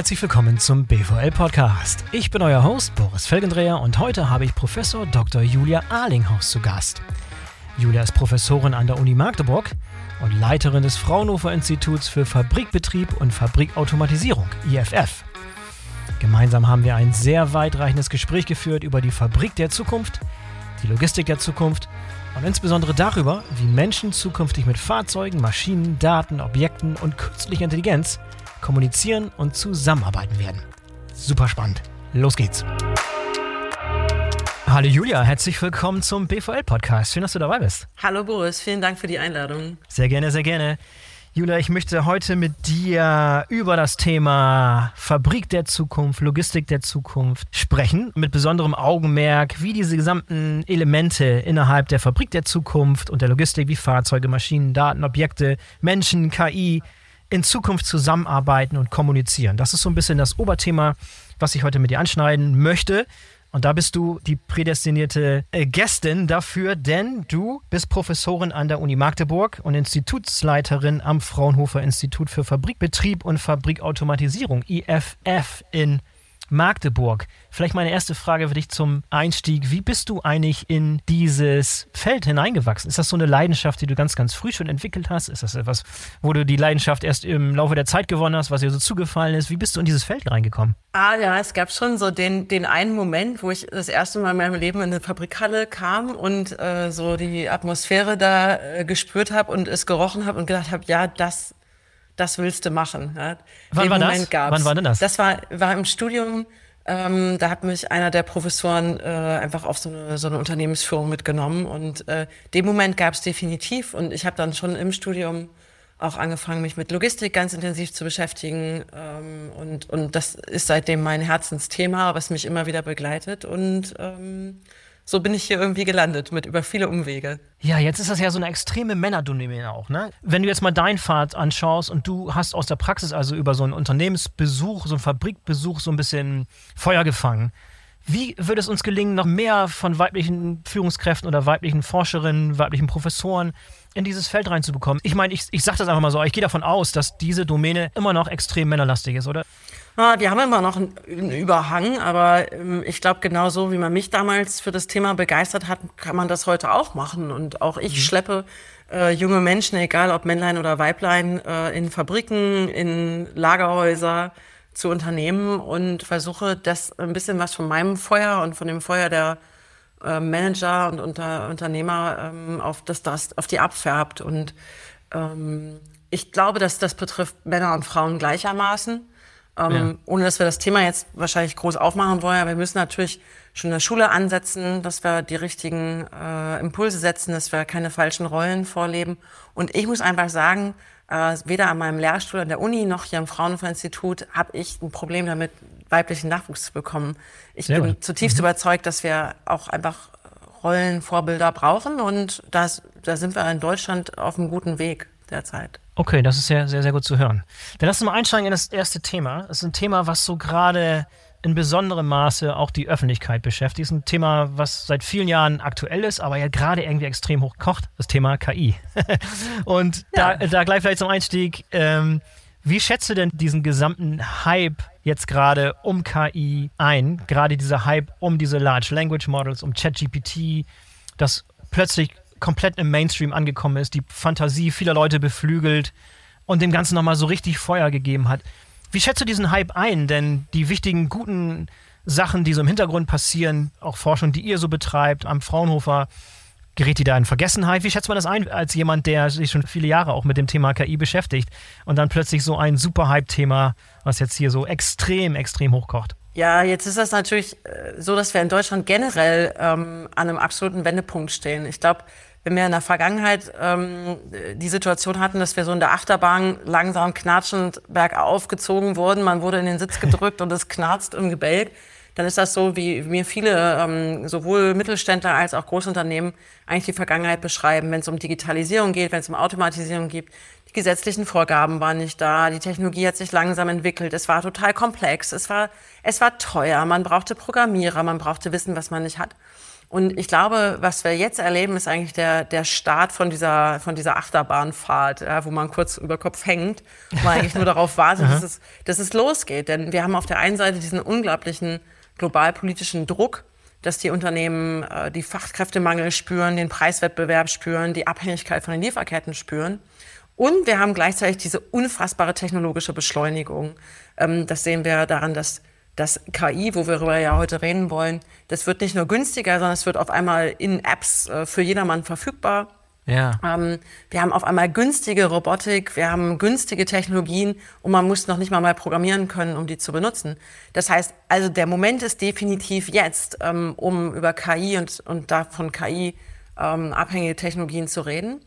herzlich willkommen zum BVL Podcast. Ich bin euer Host Boris Felgendreher und heute habe ich Professor Dr. Julia Arlinghaus zu Gast. Julia ist Professorin an der Uni Magdeburg und Leiterin des Fraunhofer Instituts für Fabrikbetrieb und Fabrikautomatisierung, IFF. Gemeinsam haben wir ein sehr weitreichendes Gespräch geführt über die Fabrik der Zukunft, die Logistik der Zukunft und insbesondere darüber, wie Menschen zukünftig mit Fahrzeugen, Maschinen, Daten, Objekten und künstlicher Intelligenz kommunizieren und zusammenarbeiten werden. Super spannend. Los geht's. Hallo Julia, herzlich willkommen zum BVL-Podcast. Schön, dass du dabei bist. Hallo Boris, vielen Dank für die Einladung. Sehr gerne, sehr gerne. Julia, ich möchte heute mit dir über das Thema Fabrik der Zukunft, Logistik der Zukunft sprechen, mit besonderem Augenmerk, wie diese gesamten Elemente innerhalb der Fabrik der Zukunft und der Logistik wie Fahrzeuge, Maschinen, Daten, Objekte, Menschen, KI in Zukunft zusammenarbeiten und kommunizieren. Das ist so ein bisschen das Oberthema, was ich heute mit dir anschneiden möchte. Und da bist du die prädestinierte äh, Gästin dafür, denn du bist Professorin an der Uni Magdeburg und Institutsleiterin am Fraunhofer Institut für Fabrikbetrieb und Fabrikautomatisierung, IFF in Magdeburg. Vielleicht meine erste Frage für dich zum Einstieg. Wie bist du eigentlich in dieses Feld hineingewachsen? Ist das so eine Leidenschaft, die du ganz, ganz früh schon entwickelt hast? Ist das etwas, wo du die Leidenschaft erst im Laufe der Zeit gewonnen hast, was dir so zugefallen ist? Wie bist du in dieses Feld reingekommen? Ah ja, es gab schon so den, den einen Moment, wo ich das erste Mal in meinem Leben in eine Fabrikhalle kam und äh, so die Atmosphäre da äh, gespürt habe und es gerochen habe und gedacht habe, ja, das das willst du machen. Ja. Wann Den war Moment das? Gab's. Wann war denn das? Das war, war im Studium. Ähm, da hat mich einer der Professoren äh, einfach auf so eine, so eine Unternehmensführung mitgenommen. Und äh, den Moment gab es definitiv. Und ich habe dann schon im Studium auch angefangen, mich mit Logistik ganz intensiv zu beschäftigen. Ähm, und, und das ist seitdem mein Herzensthema, was mich immer wieder begleitet. Und ähm, so bin ich hier irgendwie gelandet mit über viele Umwege. Ja, jetzt ist das ja so eine extreme Männerdomäne auch, ne? Wenn du jetzt mal deinen Pfad anschaust und du hast aus der Praxis also über so einen Unternehmensbesuch, so einen Fabrikbesuch so ein bisschen Feuer gefangen. Wie würde es uns gelingen, noch mehr von weiblichen Führungskräften oder weiblichen Forscherinnen, weiblichen Professoren in dieses Feld reinzubekommen? Ich meine, ich, ich sage das einfach mal so, ich gehe davon aus, dass diese Domäne immer noch extrem männerlastig ist, oder? Ah, die haben immer noch einen Überhang, aber ähm, ich glaube, genauso wie man mich damals für das Thema begeistert hat, kann man das heute auch machen. Und auch ich mhm. schleppe äh, junge Menschen, egal ob Männlein oder Weiblein, äh, in Fabriken, in Lagerhäuser zu Unternehmen und versuche, das ein bisschen was von meinem Feuer und von dem Feuer der äh, Manager und unter, Unternehmer ähm, auf das, das auf die abfärbt. Und ähm, ich glaube, dass das betrifft Männer und Frauen gleichermaßen. Ähm, ja. Ohne dass wir das Thema jetzt wahrscheinlich groß aufmachen wollen. Aber wir müssen natürlich schon in der Schule ansetzen, dass wir die richtigen äh, Impulse setzen, dass wir keine falschen Rollen vorleben. Und ich muss einfach sagen, äh, weder an meinem Lehrstuhl an der Uni noch hier am Fraunhofer Institut habe ich ein Problem damit, weiblichen Nachwuchs zu bekommen. Ich Sehr bin zutiefst mhm. überzeugt, dass wir auch einfach Rollenvorbilder brauchen und das, da sind wir in Deutschland auf einem guten Weg derzeit. Okay, das ist sehr, sehr, sehr gut zu hören. Dann lass uns mal einsteigen in das erste Thema. Das ist ein Thema, was so gerade in besonderem Maße auch die Öffentlichkeit beschäftigt. Das ist ein Thema, was seit vielen Jahren aktuell ist, aber ja gerade irgendwie extrem hoch kocht, das Thema KI. Und ja. da, da gleich vielleicht zum Einstieg, ähm, wie schätzt du denn diesen gesamten Hype jetzt gerade um KI ein? Gerade dieser Hype um diese Large Language Models, um ChatGPT, das plötzlich komplett im Mainstream angekommen ist, die Fantasie vieler Leute beflügelt und dem Ganzen nochmal so richtig Feuer gegeben hat. Wie schätzt du diesen Hype ein? Denn die wichtigen, guten Sachen, die so im Hintergrund passieren, auch Forschung, die ihr so betreibt am Fraunhofer, gerät die da in Vergessenheit? Wie schätzt man das ein als jemand, der sich schon viele Jahre auch mit dem Thema KI beschäftigt und dann plötzlich so ein super Hype-Thema, was jetzt hier so extrem, extrem hochkocht? Ja, jetzt ist das natürlich äh, so, dass wir in Deutschland generell ähm, an einem absoluten Wendepunkt stehen. Ich glaube, wenn wir in der Vergangenheit ähm, die Situation hatten, dass wir so in der Achterbahn langsam knatschend bergauf gezogen wurden, man wurde in den Sitz gedrückt und es knarzt im Gebälk, dann ist das so, wie mir viele, ähm, sowohl Mittelständler als auch Großunternehmen, eigentlich die Vergangenheit beschreiben, wenn es um Digitalisierung geht, wenn es um Automatisierung geht. Die gesetzlichen Vorgaben waren nicht da, die Technologie hat sich langsam entwickelt, es war total komplex, es war, es war teuer, man brauchte Programmierer, man brauchte Wissen, was man nicht hat. Und ich glaube, was wir jetzt erleben, ist eigentlich der, der Start von dieser, von dieser Achterbahnfahrt, ja, wo man kurz über Kopf hängt, wo man eigentlich nur darauf wartet, dass, es, dass es losgeht. Denn wir haben auf der einen Seite diesen unglaublichen globalpolitischen Druck, dass die Unternehmen äh, die Fachkräftemangel spüren, den Preiswettbewerb spüren, die Abhängigkeit von den Lieferketten spüren. Und wir haben gleichzeitig diese unfassbare technologische Beschleunigung. Ähm, das sehen wir daran, dass das KI, wo wir darüber ja heute reden wollen, das wird nicht nur günstiger, sondern es wird auf einmal in Apps äh, für jedermann verfügbar. Ja. Ähm, wir haben auf einmal günstige Robotik, wir haben günstige Technologien und man muss noch nicht mal mal programmieren können, um die zu benutzen. Das heißt, also der Moment ist definitiv jetzt, ähm, um über KI und, und davon KI ähm, abhängige Technologien zu reden.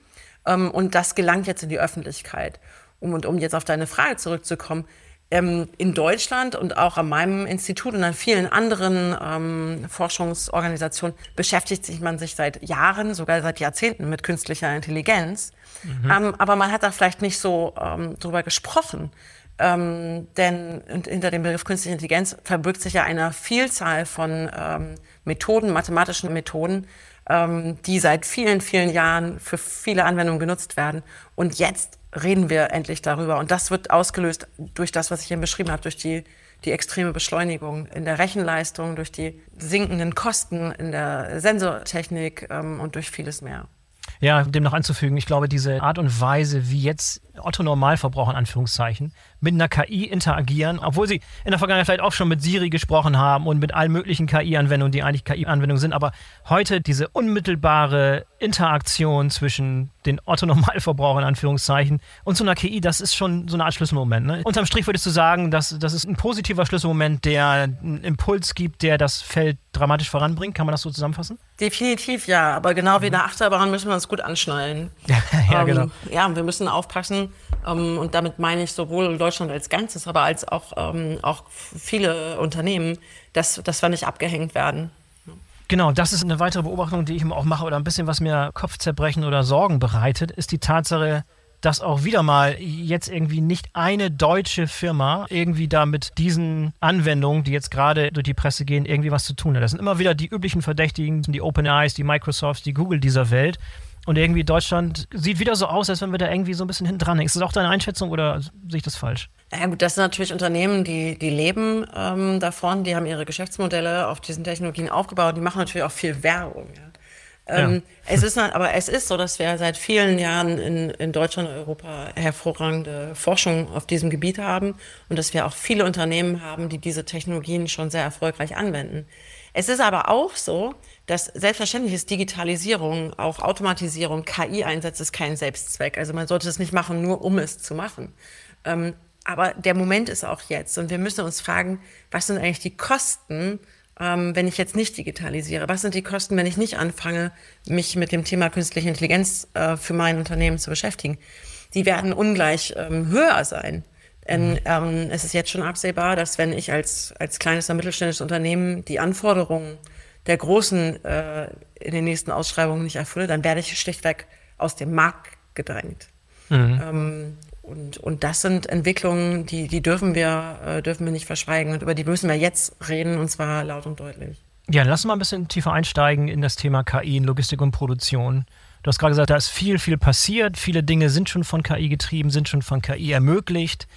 Ähm, und das gelangt jetzt in die Öffentlichkeit. Um, und um jetzt auf deine Frage zurückzukommen, ähm, in Deutschland und auch an meinem Institut und an vielen anderen ähm, Forschungsorganisationen beschäftigt sich man sich seit Jahren, sogar seit Jahrzehnten mit künstlicher Intelligenz. Mhm. Ähm, aber man hat da vielleicht nicht so ähm, drüber gesprochen. Ähm, denn hinter dem Begriff künstliche Intelligenz verbirgt sich ja eine Vielzahl von ähm, Methoden, mathematischen Methoden, ähm, die seit vielen, vielen Jahren für viele Anwendungen genutzt werden. Und jetzt reden wir endlich darüber. Und das wird ausgelöst durch das, was ich eben beschrieben habe, durch die, die extreme Beschleunigung in der Rechenleistung, durch die sinkenden Kosten in der Sensortechnik ähm, und durch vieles mehr. Ja, dem noch anzufügen, ich glaube, diese Art und Weise, wie jetzt Otto Normalverbraucher in Anführungszeichen mit einer KI interagieren, obwohl sie in der Vergangenheit vielleicht auch schon mit Siri gesprochen haben und mit allen möglichen KI-Anwendungen, die eigentlich KI-Anwendungen sind, aber heute diese unmittelbare Interaktion zwischen den Otto Normalverbraucher in Anführungszeichen und so einer KI, das ist schon so eine Art Schlüsselmoment. Ne? Unterm Strich würdest du sagen, dass das ist ein positiver Schlüsselmoment, der einen Impuls gibt, der das Feld dramatisch voranbringt. Kann man das so zusammenfassen? Definitiv ja, aber genau wie in der Achterbahn müssen wir uns gut anschnallen. ja, ähm, genau. Ja, wir müssen aufpassen ähm, und damit meine ich sowohl Deutschland als Ganzes, aber als auch, ähm, auch viele Unternehmen, dass, dass wir nicht abgehängt werden. Genau, das ist eine weitere Beobachtung, die ich auch mache oder ein bisschen was mir Kopfzerbrechen oder Sorgen bereitet, ist die Tatsache, dass auch wieder mal jetzt irgendwie nicht eine deutsche Firma irgendwie da mit diesen Anwendungen, die jetzt gerade durch die Presse gehen, irgendwie was zu tun hat. Das sind immer wieder die üblichen Verdächtigen, die OpenAIs, die Microsofts, die Google dieser Welt. Und irgendwie Deutschland sieht wieder so aus, als wenn wir da irgendwie so ein bisschen hinten dran hängen. Ist das auch deine Einschätzung oder sehe ich das falsch? Ja gut, das sind natürlich Unternehmen, die, die leben ähm, davon, die haben ihre Geschäftsmodelle auf diesen Technologien aufgebaut, die machen natürlich auch viel Werbung. Ja. Ähm, ja. Es ist, aber es ist so, dass wir seit vielen Jahren in, in Deutschland und Europa hervorragende Forschung auf diesem Gebiet haben und dass wir auch viele Unternehmen haben, die diese Technologien schon sehr erfolgreich anwenden. Es ist aber auch so, dass selbstverständlich ist Digitalisierung, auch Automatisierung, KI-Einsatz ist kein Selbstzweck. Also man sollte es nicht machen, nur um es zu machen. Ähm, aber der Moment ist auch jetzt und wir müssen uns fragen, was sind eigentlich die Kosten, ähm, wenn ich jetzt nicht digitalisiere? Was sind die Kosten, wenn ich nicht anfange, mich mit dem Thema künstliche Intelligenz äh, für mein Unternehmen zu beschäftigen? Die werden ungleich ähm, höher sein. Denn ähm, es ist jetzt schon absehbar, dass wenn ich als, als kleines und mittelständisches Unternehmen die Anforderungen der Großen äh, in den nächsten Ausschreibungen nicht erfülle, dann werde ich schlichtweg aus dem Markt gedrängt. Mhm. Ähm, und, und das sind Entwicklungen, die, die dürfen, wir, äh, dürfen wir nicht verschweigen. Und über die müssen wir jetzt reden, und zwar laut und deutlich. Ja, lass uns mal ein bisschen tiefer einsteigen in das Thema KI in Logistik und Produktion. Du hast gerade gesagt, da ist viel, viel passiert. Viele Dinge sind schon von KI getrieben, sind schon von KI ermöglicht.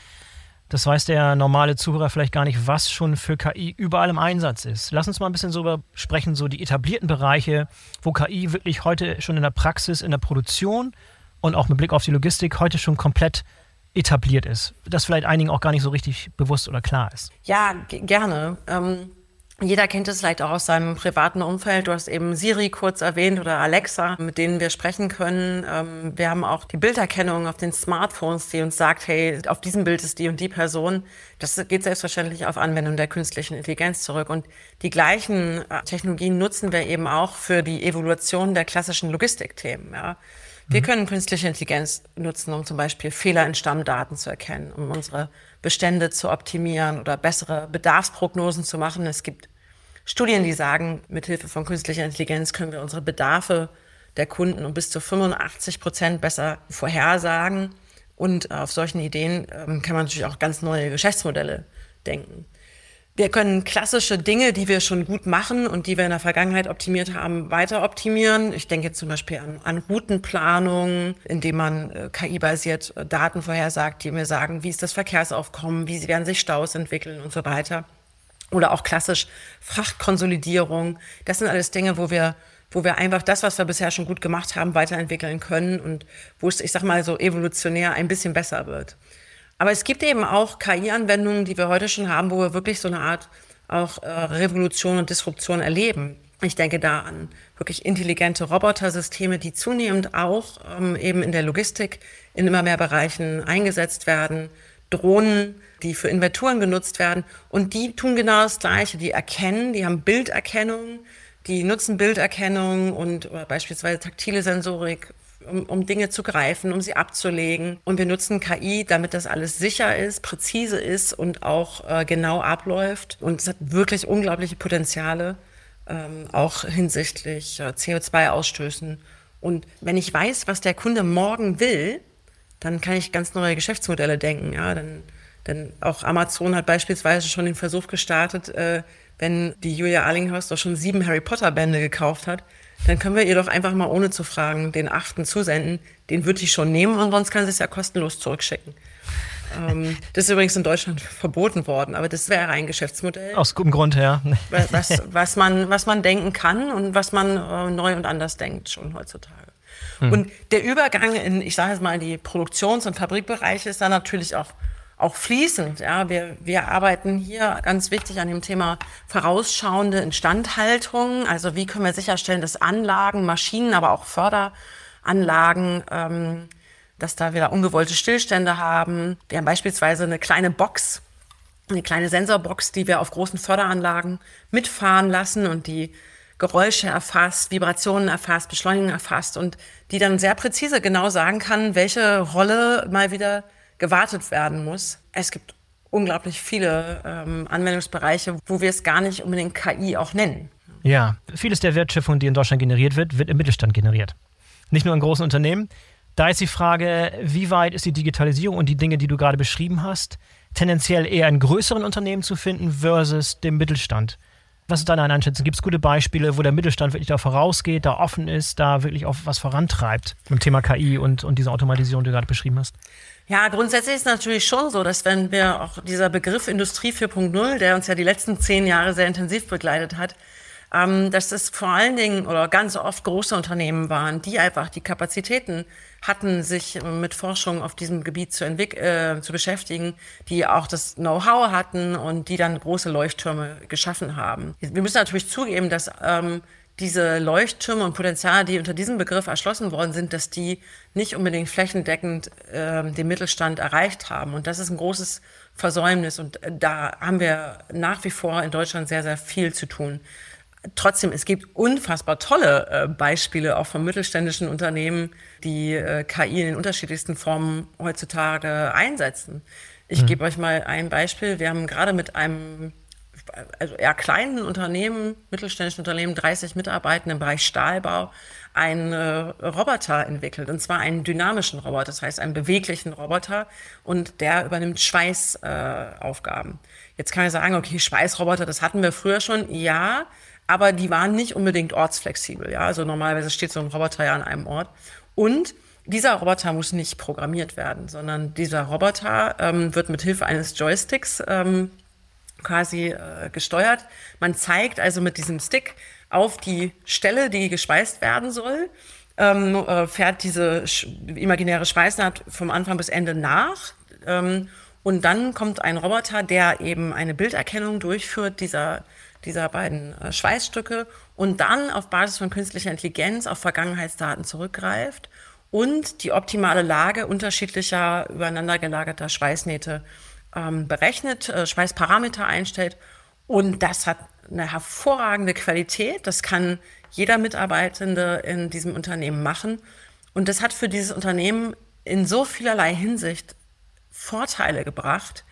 Das weiß der normale Zuhörer vielleicht gar nicht, was schon für KI überall im Einsatz ist. Lass uns mal ein bisschen darüber sprechen, so die etablierten Bereiche, wo KI wirklich heute schon in der Praxis, in der Produktion und auch mit Blick auf die Logistik heute schon komplett etabliert ist. Das vielleicht einigen auch gar nicht so richtig bewusst oder klar ist. Ja, gerne. Ähm jeder kennt es vielleicht auch aus seinem privaten Umfeld. Du hast eben Siri kurz erwähnt oder Alexa, mit denen wir sprechen können. Ähm, wir haben auch die Bilderkennung auf den Smartphones, die uns sagt, hey, auf diesem Bild ist die und die Person. Das geht selbstverständlich auf Anwendung der künstlichen Intelligenz zurück. Und die gleichen äh, Technologien nutzen wir eben auch für die Evaluation der klassischen Logistikthemen. Ja. Wir mhm. können künstliche Intelligenz nutzen, um zum Beispiel Fehler in Stammdaten zu erkennen, um unsere Bestände zu optimieren oder bessere Bedarfsprognosen zu machen. Es gibt Studien, die sagen, mit Hilfe von künstlicher Intelligenz können wir unsere Bedarfe der Kunden um bis zu 85 Prozent besser vorhersagen. Und auf solchen Ideen ähm, kann man natürlich auch ganz neue Geschäftsmodelle denken. Wir können klassische Dinge, die wir schon gut machen und die wir in der Vergangenheit optimiert haben, weiter optimieren. Ich denke zum Beispiel an, an Routenplanung, indem man äh, KI-basiert äh, Daten vorhersagt, die mir sagen, wie ist das Verkehrsaufkommen, wie werden sich Staus entwickeln und so weiter. Oder auch klassisch Frachtkonsolidierung. Das sind alles Dinge, wo wir wo wir einfach das, was wir bisher schon gut gemacht haben, weiterentwickeln können und wo es, ich sag mal, so evolutionär ein bisschen besser wird. Aber es gibt eben auch KI-Anwendungen, die wir heute schon haben, wo wir wirklich so eine Art auch äh, Revolution und Disruption erleben. Ich denke da an wirklich intelligente Robotersysteme, die zunehmend auch ähm, eben in der Logistik in immer mehr Bereichen eingesetzt werden. Drohnen, die für Inventuren genutzt werden. Und die tun genau das Gleiche. Die erkennen, die haben Bilderkennung, die nutzen Bilderkennung und beispielsweise taktile Sensorik um, um Dinge zu greifen, um sie abzulegen. Und wir nutzen KI, damit das alles sicher ist, präzise ist und auch äh, genau abläuft. Und es hat wirklich unglaubliche Potenziale, ähm, auch hinsichtlich äh, CO2-Ausstößen. Und wenn ich weiß, was der Kunde morgen will, dann kann ich ganz neue Geschäftsmodelle denken. Ja, dann, denn auch Amazon hat beispielsweise schon den Versuch gestartet, äh, wenn die Julia Arlinghurst doch schon sieben Harry Potter Bände gekauft hat, dann können wir ihr doch einfach mal ohne zu fragen den achten zusenden. Den würde ich schon nehmen und sonst kann sie es ja kostenlos zurückschicken. Ähm, das ist übrigens in Deutschland verboten worden, aber das wäre ein Geschäftsmodell. Aus gutem Grund, ja. Was, was, man, was man denken kann und was man äh, neu und anders denkt schon heutzutage. Hm. Und der Übergang in, ich sage jetzt mal, die Produktions- und Fabrikbereiche ist dann natürlich auch auch fließend. Ja, wir, wir arbeiten hier ganz wichtig an dem Thema vorausschauende Instandhaltung. Also wie können wir sicherstellen, dass Anlagen, Maschinen, aber auch Förderanlagen, ähm, dass da wieder ungewollte Stillstände haben. Wir haben beispielsweise eine kleine Box, eine kleine Sensorbox, die wir auf großen Förderanlagen mitfahren lassen und die Geräusche erfasst, Vibrationen erfasst, Beschleunigung erfasst und die dann sehr präzise genau sagen kann, welche Rolle mal wieder gewartet werden muss. Es gibt unglaublich viele ähm, Anwendungsbereiche, wo wir es gar nicht unbedingt KI auch nennen. Ja, vieles der Wertschöpfung, die in Deutschland generiert wird, wird im Mittelstand generiert. Nicht nur in großen Unternehmen. Da ist die Frage, wie weit ist die Digitalisierung und die Dinge, die du gerade beschrieben hast, tendenziell eher in größeren Unternehmen zu finden versus dem Mittelstand? Was ist deine Einschätzung? Gibt es gute Beispiele, wo der Mittelstand wirklich da vorausgeht, da offen ist, da wirklich auch was vorantreibt mit dem Thema KI und, und diese Automatisierung, die du gerade beschrieben hast? Ja, grundsätzlich ist es natürlich schon so, dass wenn wir auch dieser Begriff Industrie 4.0, der uns ja die letzten zehn Jahre sehr intensiv begleitet hat, ähm, dass das vor allen Dingen oder ganz oft große Unternehmen waren, die einfach die Kapazitäten hatten, sich mit Forschung auf diesem Gebiet zu, äh, zu beschäftigen, die auch das Know-how hatten und die dann große Leuchttürme geschaffen haben. Wir müssen natürlich zugeben, dass ähm, diese Leuchttürme und Potenziale, die unter diesem Begriff erschlossen worden sind, dass die nicht unbedingt flächendeckend äh, den Mittelstand erreicht haben. Und das ist ein großes Versäumnis. Und äh, da haben wir nach wie vor in Deutschland sehr, sehr viel zu tun. Trotzdem, es gibt unfassbar tolle äh, Beispiele auch von mittelständischen Unternehmen, die äh, KI in den unterschiedlichsten Formen heutzutage einsetzen. Ich mhm. gebe euch mal ein Beispiel. Wir haben gerade mit einem also eher kleinen Unternehmen, mittelständischen Unternehmen, 30 Mitarbeitenden im Bereich Stahlbau, einen äh, Roboter entwickelt. Und zwar einen dynamischen Roboter, das heißt einen beweglichen Roboter. Und der übernimmt Schweißaufgaben. Äh, Jetzt kann ich sagen, okay, Schweißroboter, das hatten wir früher schon. Ja, aber die waren nicht unbedingt ortsflexibel. Ja, also normalerweise steht so ein Roboter ja an einem Ort. Und dieser Roboter muss nicht programmiert werden, sondern dieser Roboter ähm, wird mit Hilfe eines Joysticks ähm, quasi äh, gesteuert. Man zeigt also mit diesem Stick auf die Stelle, die gespeist werden soll, ähm, äh, fährt diese sch imaginäre Schweißnaht vom Anfang bis Ende nach. Ähm, und dann kommt ein Roboter, der eben eine Bilderkennung durchführt dieser, dieser beiden äh, Schweißstücke und dann auf Basis von künstlicher Intelligenz auf Vergangenheitsdaten zurückgreift und die optimale Lage unterschiedlicher übereinander gelagerter Schweißnähte ähm, berechnet, äh, Schweißparameter einstellt und das hat eine hervorragende Qualität. Das kann jeder Mitarbeitende in diesem Unternehmen machen. Und das hat für dieses Unternehmen in so vielerlei Hinsicht Vorteile gebracht.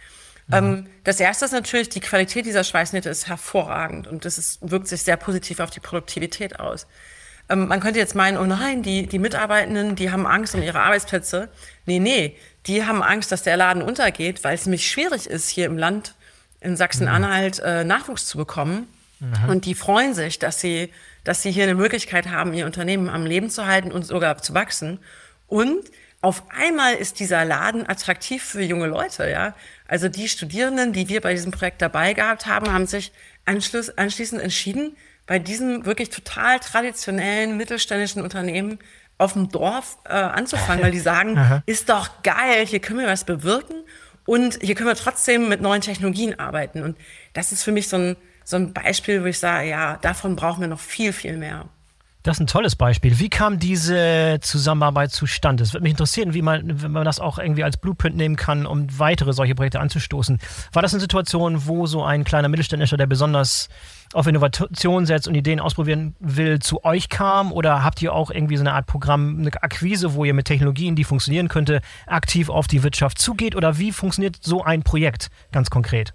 Mhm. Ähm, das erste ist natürlich, die Qualität dieser Schweißnähte ist hervorragend und das ist, wirkt sich sehr positiv auf die Produktivität aus. Ähm, man könnte jetzt meinen, oh nein, die, die Mitarbeitenden, die haben Angst um ihre Arbeitsplätze. Nee, nee, die haben Angst, dass der Laden untergeht, weil es nämlich schwierig ist, hier im Land in Sachsen-Anhalt äh, Nachwuchs zu bekommen. Mhm. Und die freuen sich, dass sie, dass sie hier eine Möglichkeit haben, ihr Unternehmen am Leben zu halten und sogar zu wachsen. Und auf einmal ist dieser Laden attraktiv für junge Leute, ja. Also die Studierenden, die wir bei diesem Projekt dabei gehabt haben, haben sich anschließend entschieden, bei diesem wirklich total traditionellen mittelständischen Unternehmen auf dem Dorf äh, anzufangen, weil die sagen, ist doch geil, hier können wir was bewirken und hier können wir trotzdem mit neuen Technologien arbeiten. Und das ist für mich so ein, so ein Beispiel, wo ich sage, ja, davon brauchen wir noch viel, viel mehr. Das ist ein tolles Beispiel. Wie kam diese Zusammenarbeit zustande? Es würde mich interessieren, wie man, wenn man das auch irgendwie als Blueprint nehmen kann, um weitere solche Projekte anzustoßen. War das eine Situation, wo so ein kleiner Mittelständischer, der besonders auf Innovation setzt und Ideen ausprobieren will, zu euch kam? Oder habt ihr auch irgendwie so eine Art Programm, eine Akquise, wo ihr mit Technologien, die funktionieren könnte, aktiv auf die Wirtschaft zugeht? Oder wie funktioniert so ein Projekt ganz konkret?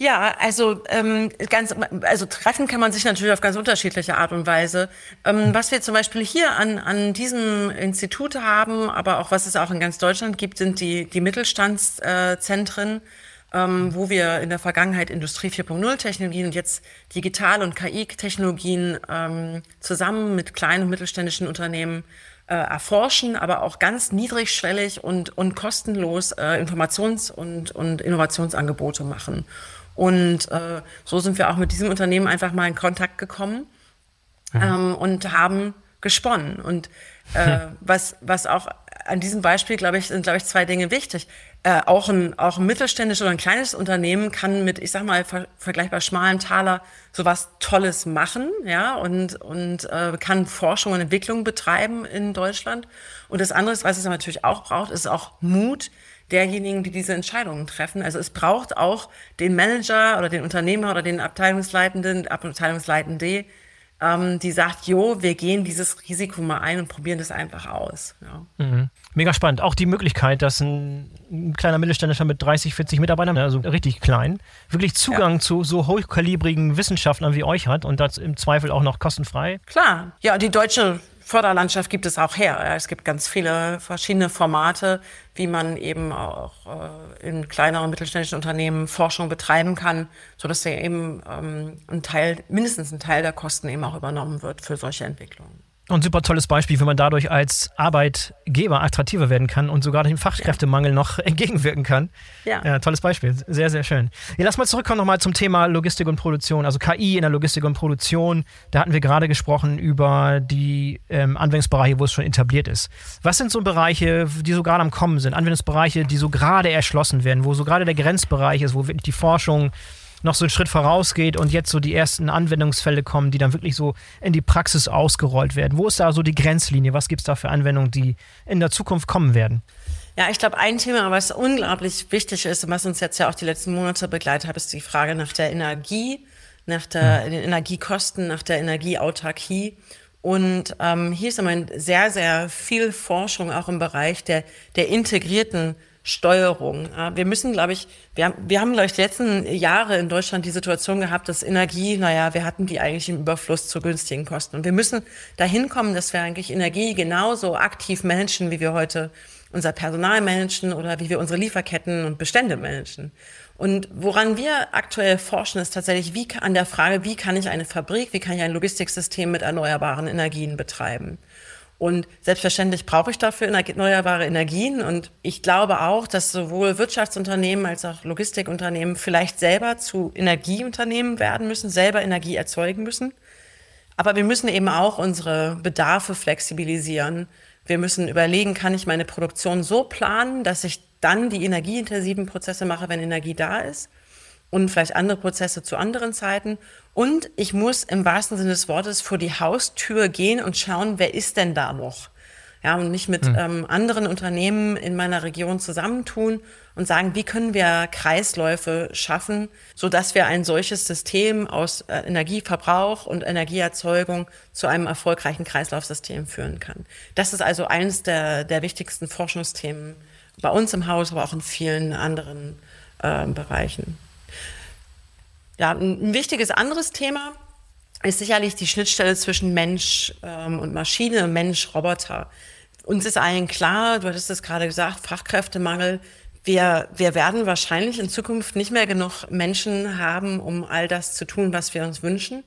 Ja, also ähm, ganz, also treffen kann man sich natürlich auf ganz unterschiedliche Art und Weise. Ähm, was wir zum Beispiel hier an, an diesem Institut haben, aber auch was es auch in ganz Deutschland gibt, sind die, die Mittelstandszentren, ähm, wo wir in der Vergangenheit Industrie 4.0 Technologien und jetzt Digital- und KI-Technologien ähm, zusammen mit kleinen und mittelständischen Unternehmen äh, erforschen, aber auch ganz niedrigschwellig und, und kostenlos äh, Informations- und, und Innovationsangebote machen. Und äh, so sind wir auch mit diesem Unternehmen einfach mal in Kontakt gekommen ähm, und haben gesponnen. Und äh, was, was auch an diesem Beispiel, glaube ich, sind, glaube ich, zwei Dinge wichtig. Äh, auch, ein, auch ein mittelständisches oder ein kleines Unternehmen kann mit, ich sag mal, ver vergleichbar schmalem Taler sowas Tolles machen, ja, und, und äh, kann Forschung und Entwicklung betreiben in Deutschland. Und das andere, was es natürlich auch braucht, ist auch Mut, derjenigen, die diese Entscheidungen treffen. Also es braucht auch den Manager oder den Unternehmer oder den Abteilungsleitenden, Abteilungsleitende, ähm, die sagt, jo, wir gehen dieses Risiko mal ein und probieren das einfach aus. Ja. Mhm. Mega spannend. Auch die Möglichkeit, dass ein, ein, kleiner Mittelständischer mit 30, 40 Mitarbeitern, also richtig klein, wirklich Zugang ja. zu so hochkalibrigen Wissenschaftlern wie euch hat und das im Zweifel auch noch kostenfrei. Klar. Ja, die deutsche Förderlandschaft gibt es auch her. Es gibt ganz viele verschiedene Formate, wie man eben auch äh, in kleineren mittelständischen Unternehmen Forschung betreiben kann, sodass ja eben ähm, ein Teil, mindestens ein Teil der Kosten eben auch übernommen wird für solche Entwicklungen. Und super tolles Beispiel, wie man dadurch als Arbeitgeber attraktiver werden kann und sogar dem Fachkräftemangel noch entgegenwirken kann. Ja. ja. Tolles Beispiel. Sehr, sehr schön. Ja, lass mal zurückkommen nochmal zum Thema Logistik und Produktion, also KI in der Logistik und Produktion. Da hatten wir gerade gesprochen über die ähm, Anwendungsbereiche, wo es schon etabliert ist. Was sind so Bereiche, die so gerade am Kommen sind? Anwendungsbereiche, die so gerade erschlossen werden, wo so gerade der Grenzbereich ist, wo wirklich die Forschung noch so einen Schritt vorausgeht und jetzt so die ersten Anwendungsfälle kommen, die dann wirklich so in die Praxis ausgerollt werden? Wo ist da so die Grenzlinie? Was gibt es da für Anwendungen, die in der Zukunft kommen werden? Ja, ich glaube, ein Thema, was unglaublich wichtig ist und was uns jetzt ja auch die letzten Monate begleitet hat, ist die Frage nach der Energie, nach der, den Energiekosten, nach der Energieautarkie. Und ähm, hier ist immer sehr, sehr viel Forschung auch im Bereich der, der integrierten Steuerung. Wir müssen, glaube ich, wir haben, wir haben, glaube ich, die letzten Jahre in Deutschland die Situation gehabt, dass Energie, naja, wir hatten die eigentlich im Überfluss zu günstigen Kosten. Und wir müssen dahin kommen, dass wir eigentlich Energie genauso aktiv managen, wie wir heute unser Personal managen oder wie wir unsere Lieferketten und Bestände managen. Und woran wir aktuell forschen, ist tatsächlich wie, an der Frage, wie kann ich eine Fabrik, wie kann ich ein Logistiksystem mit erneuerbaren Energien betreiben? Und selbstverständlich brauche ich dafür erneuerbare Energien. Und ich glaube auch, dass sowohl Wirtschaftsunternehmen als auch Logistikunternehmen vielleicht selber zu Energieunternehmen werden müssen, selber Energie erzeugen müssen. Aber wir müssen eben auch unsere Bedarfe flexibilisieren. Wir müssen überlegen, kann ich meine Produktion so planen, dass ich dann die energieintensiven Prozesse mache, wenn Energie da ist und vielleicht andere Prozesse zu anderen Zeiten. Und ich muss im wahrsten Sinne des Wortes vor die Haustür gehen und schauen, wer ist denn da noch? Ja, und mich mit hm. ähm, anderen Unternehmen in meiner Region zusammentun und sagen, wie können wir Kreisläufe schaffen, so dass wir ein solches System aus äh, Energieverbrauch und Energieerzeugung zu einem erfolgreichen Kreislaufsystem führen kann. Das ist also eines der, der wichtigsten Forschungsthemen bei uns im Haus, aber auch in vielen anderen äh, Bereichen. Ja, ein wichtiges anderes Thema ist sicherlich die Schnittstelle zwischen Mensch ähm, und Maschine, Mensch, Roboter. Uns ist allen klar, du hattest es gerade gesagt, Fachkräftemangel. wir, wir werden wahrscheinlich in Zukunft nicht mehr genug Menschen haben, um all das zu tun, was wir uns wünschen.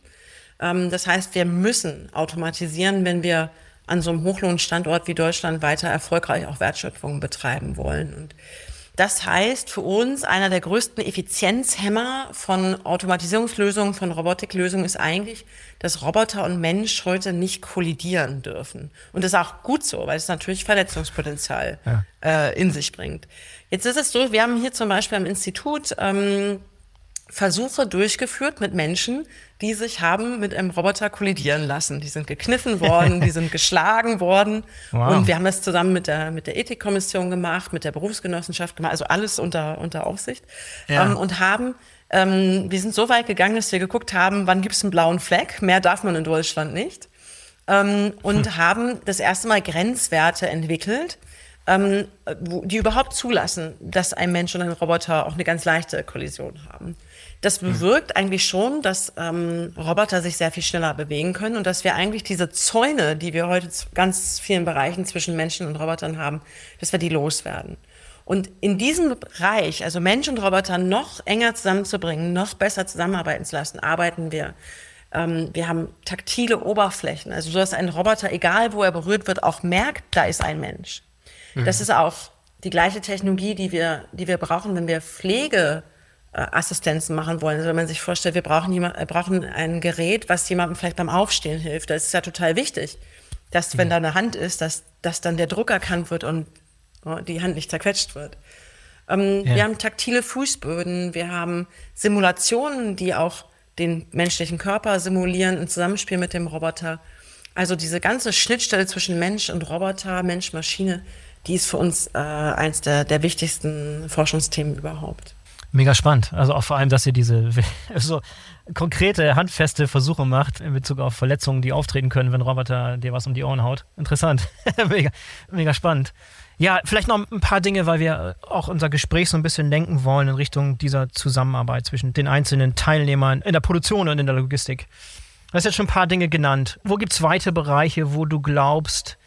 Ähm, das heißt, wir müssen automatisieren, wenn wir an so einem Hochlohnstandort wie Deutschland weiter erfolgreich auch Wertschöpfung betreiben wollen. Und das heißt für uns, einer der größten Effizienzhämmer von Automatisierungslösungen, von Robotiklösungen ist eigentlich, dass Roboter und Mensch heute nicht kollidieren dürfen. Und das ist auch gut so, weil es natürlich Verletzungspotenzial ja. äh, in sich bringt. Jetzt ist es so, wir haben hier zum Beispiel am Institut ähm, Versuche durchgeführt mit Menschen, die sich haben mit einem Roboter kollidieren lassen. Die sind gekniffen worden, die sind geschlagen worden. Wow. Und wir haben das zusammen mit der, mit der Ethikkommission gemacht, mit der Berufsgenossenschaft gemacht, also alles unter, unter Aufsicht. Ja. Ähm, und haben, ähm, wir sind so weit gegangen, dass wir geguckt haben, wann gibt es einen blauen Fleck? Mehr darf man in Deutschland nicht. Ähm, und hm. haben das erste Mal Grenzwerte entwickelt, ähm, die überhaupt zulassen, dass ein Mensch und ein Roboter auch eine ganz leichte Kollision haben. Das bewirkt eigentlich schon, dass ähm, Roboter sich sehr viel schneller bewegen können und dass wir eigentlich diese Zäune, die wir heute zu ganz vielen Bereichen zwischen Menschen und Robotern haben, dass wir die loswerden. Und in diesem Bereich, also Mensch und Roboter noch enger zusammenzubringen, noch besser zusammenarbeiten zu lassen, arbeiten wir. Ähm, wir haben taktile Oberflächen, also so dass ein Roboter, egal wo er berührt wird, auch merkt, da ist ein Mensch. Mhm. Das ist auch die gleiche Technologie, die wir, die wir brauchen, wenn wir Pflege Assistenzen machen wollen. Also wenn man sich vorstellt, wir brauchen, jemand, wir brauchen ein Gerät, was jemandem vielleicht beim Aufstehen hilft. Das ist ja total wichtig, dass wenn mhm. da eine Hand ist, dass, dass dann der Druck erkannt wird und oh, die Hand nicht zerquetscht wird. Ähm, ja. Wir haben taktile Fußböden, wir haben Simulationen, die auch den menschlichen Körper simulieren im Zusammenspiel mit dem Roboter. Also diese ganze Schnittstelle zwischen Mensch und Roboter, Mensch-Maschine, die ist für uns äh, eins der, der wichtigsten Forschungsthemen überhaupt. Mega spannend. Also auch vor allem, dass ihr diese so konkrete, handfeste Versuche macht in Bezug auf Verletzungen, die auftreten können, wenn Roboter dir was um die Ohren haut. Interessant. mega, mega spannend. Ja, vielleicht noch ein paar Dinge, weil wir auch unser Gespräch so ein bisschen lenken wollen in Richtung dieser Zusammenarbeit zwischen den einzelnen Teilnehmern in der Produktion und in der Logistik. Du hast jetzt schon ein paar Dinge genannt. Wo gibt es weitere Bereiche, wo du glaubst,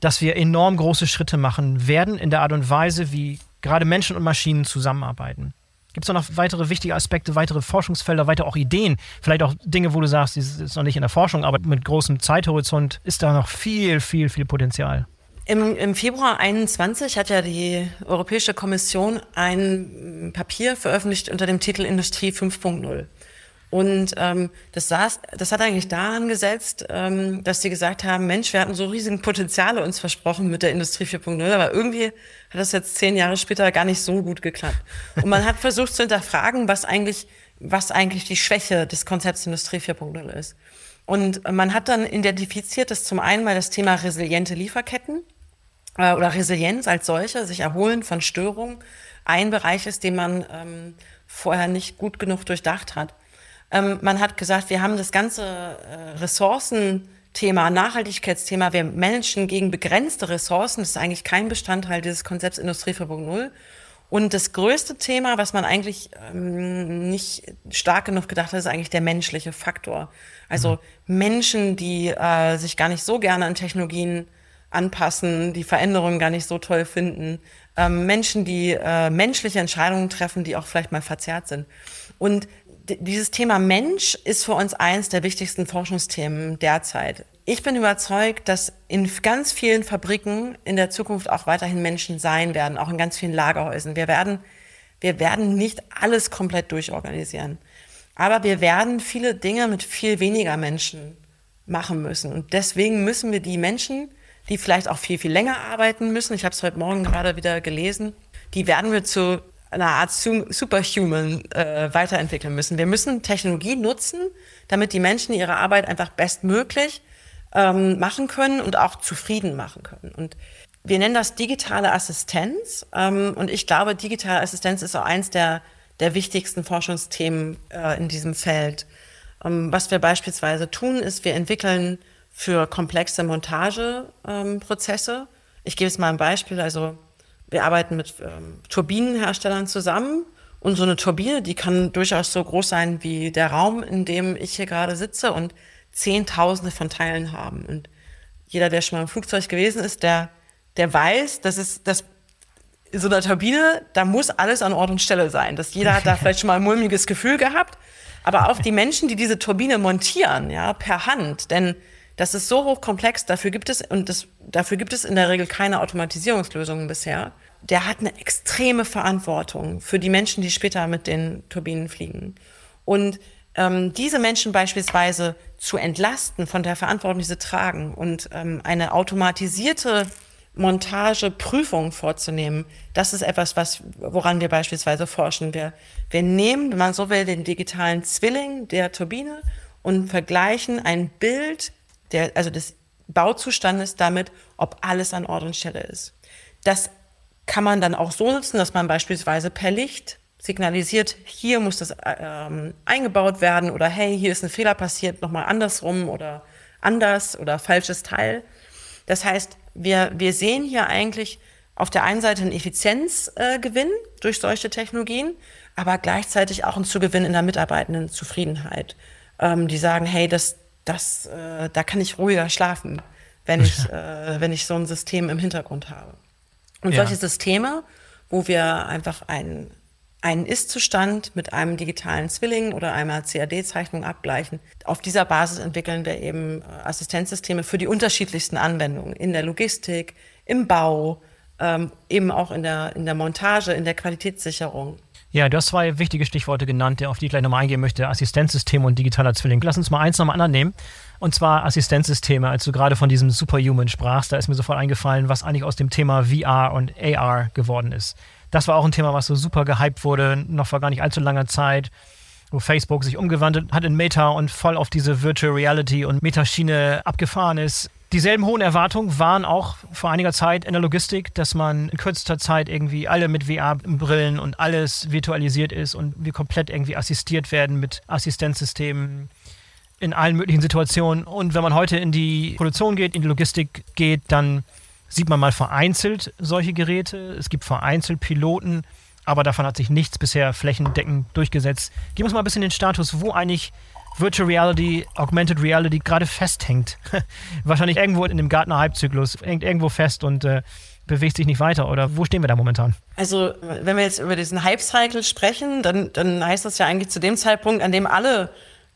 dass wir enorm große Schritte machen werden in der Art und Weise, wie gerade Menschen und Maschinen zusammenarbeiten? Gibt es noch weitere wichtige Aspekte, weitere Forschungsfelder, weitere auch Ideen? Vielleicht auch Dinge, wo du sagst, das ist noch nicht in der Forschung, aber mit großem Zeithorizont ist da noch viel, viel, viel Potenzial. Im, Im Februar 21 hat ja die Europäische Kommission ein Papier veröffentlicht unter dem Titel Industrie 5.0. Und ähm, das, saß, das hat eigentlich daran gesetzt, ähm, dass sie gesagt haben, Mensch, wir hatten so riesige Potenziale uns versprochen mit der Industrie 4.0, aber irgendwie hat das jetzt zehn Jahre später gar nicht so gut geklappt. Und man hat versucht zu hinterfragen, was eigentlich, was eigentlich die Schwäche des Konzepts Industrie 4.0 ist. Und man hat dann identifiziert, dass zum einen mal das Thema resiliente Lieferketten äh, oder Resilienz als solche, sich erholen von Störungen, ein Bereich ist, den man ähm, vorher nicht gut genug durchdacht hat. Ähm, man hat gesagt, wir haben das ganze äh, Ressourcenthema, Nachhaltigkeitsthema, wir managen gegen begrenzte Ressourcen. Das ist eigentlich kein Bestandteil dieses Konzepts Industrie 4.0. Und das größte Thema, was man eigentlich ähm, nicht stark genug gedacht hat, ist eigentlich der menschliche Faktor. Also mhm. Menschen, die äh, sich gar nicht so gerne an Technologien anpassen, die Veränderungen gar nicht so toll finden, ähm, Menschen, die äh, menschliche Entscheidungen treffen, die auch vielleicht mal verzerrt sind. Und dieses Thema Mensch ist für uns eins der wichtigsten Forschungsthemen derzeit. Ich bin überzeugt, dass in ganz vielen Fabriken in der Zukunft auch weiterhin Menschen sein werden, auch in ganz vielen Lagerhäusern. Wir werden, wir werden nicht alles komplett durchorganisieren. Aber wir werden viele Dinge mit viel weniger Menschen machen müssen. Und deswegen müssen wir die Menschen, die vielleicht auch viel, viel länger arbeiten müssen, ich habe es heute Morgen gerade wieder gelesen, die werden wir zu einer Art Superhuman äh, weiterentwickeln müssen. Wir müssen Technologie nutzen, damit die Menschen ihre Arbeit einfach bestmöglich ähm, machen können und auch zufrieden machen können. Und wir nennen das digitale Assistenz. Ähm, und ich glaube, digitale Assistenz ist auch eins der, der wichtigsten Forschungsthemen äh, in diesem Feld. Ähm, was wir beispielsweise tun, ist, wir entwickeln für komplexe Montageprozesse. Ähm, ich gebe es mal ein Beispiel. Also wir arbeiten mit ähm, Turbinenherstellern zusammen und so eine Turbine, die kann durchaus so groß sein wie der Raum, in dem ich hier gerade sitze und Zehntausende von Teilen haben. Und jeder, der schon mal im Flugzeug gewesen ist, der, der weiß, dass es, das in so einer Turbine, da muss alles an Ort und Stelle sein. Das, jeder hat da vielleicht schon mal ein mulmiges Gefühl gehabt. Aber auf die Menschen, die diese Turbine montieren, ja, per Hand, denn das ist so hochkomplex, dafür gibt es, und das, dafür gibt es in der Regel keine Automatisierungslösungen bisher. Der hat eine extreme Verantwortung für die Menschen, die später mit den Turbinen fliegen. Und ähm, diese Menschen beispielsweise zu entlasten von der Verantwortung, die sie tragen und ähm, eine automatisierte Montageprüfung vorzunehmen, das ist etwas, was, woran wir beispielsweise forschen. Wir, wir nehmen, wenn man so will, den digitalen Zwilling der Turbine und vergleichen ein Bild der, also des Bauzustandes damit, ob alles an Ort und Stelle ist. Das kann man dann auch so nutzen, dass man beispielsweise per Licht signalisiert, hier muss das ähm, eingebaut werden oder hey, hier ist ein Fehler passiert, nochmal andersrum oder anders oder falsches Teil. Das heißt, wir, wir sehen hier eigentlich auf der einen Seite einen Effizienzgewinn äh, durch solche Technologien, aber gleichzeitig auch einen Zugewinn in der mitarbeitenden Zufriedenheit. Ähm, die sagen, hey, das, das, äh, da kann ich ruhiger schlafen, wenn ich, äh, wenn ich so ein System im Hintergrund habe. Und ja. solche Systeme, wo wir einfach ein einen Ist-Zustand mit einem digitalen Zwilling oder einer CAD-Zeichnung abgleichen. Auf dieser Basis entwickeln wir eben äh, Assistenzsysteme für die unterschiedlichsten Anwendungen in der Logistik, im Bau, ähm, eben auch in der, in der Montage, in der Qualitätssicherung. Ja, du hast zwei wichtige Stichworte genannt, auf die ich gleich nochmal eingehen möchte. Assistenzsysteme und digitaler Zwilling. Lass uns mal eins nochmal anderen nehmen. Und zwar Assistenzsysteme. Als du gerade von diesem Superhuman sprachst, da ist mir sofort eingefallen, was eigentlich aus dem Thema VR und AR geworden ist. Das war auch ein Thema, was so super gehypt wurde, noch vor gar nicht allzu langer Zeit, wo Facebook sich umgewandelt hat in Meta und voll auf diese Virtual Reality und Metaschiene abgefahren ist. Dieselben hohen Erwartungen waren auch vor einiger Zeit in der Logistik, dass man in kürzester Zeit irgendwie alle mit VR-Brillen und alles virtualisiert ist und wir komplett irgendwie assistiert werden mit Assistenzsystemen in allen möglichen Situationen. Und wenn man heute in die Produktion geht, in die Logistik geht, dann sieht man mal vereinzelt solche Geräte. Es gibt vereinzelt Piloten, aber davon hat sich nichts bisher flächendeckend durchgesetzt. Gib uns mal ein bisschen den Status, wo eigentlich Virtual Reality, Augmented Reality gerade festhängt. Wahrscheinlich irgendwo in dem Gartner-Hype-Zyklus, hängt irgendwo fest und äh, bewegt sich nicht weiter. Oder wo stehen wir da momentan? Also, wenn wir jetzt über diesen Hype-Cycle sprechen, dann, dann heißt das ja eigentlich zu dem Zeitpunkt, an dem alle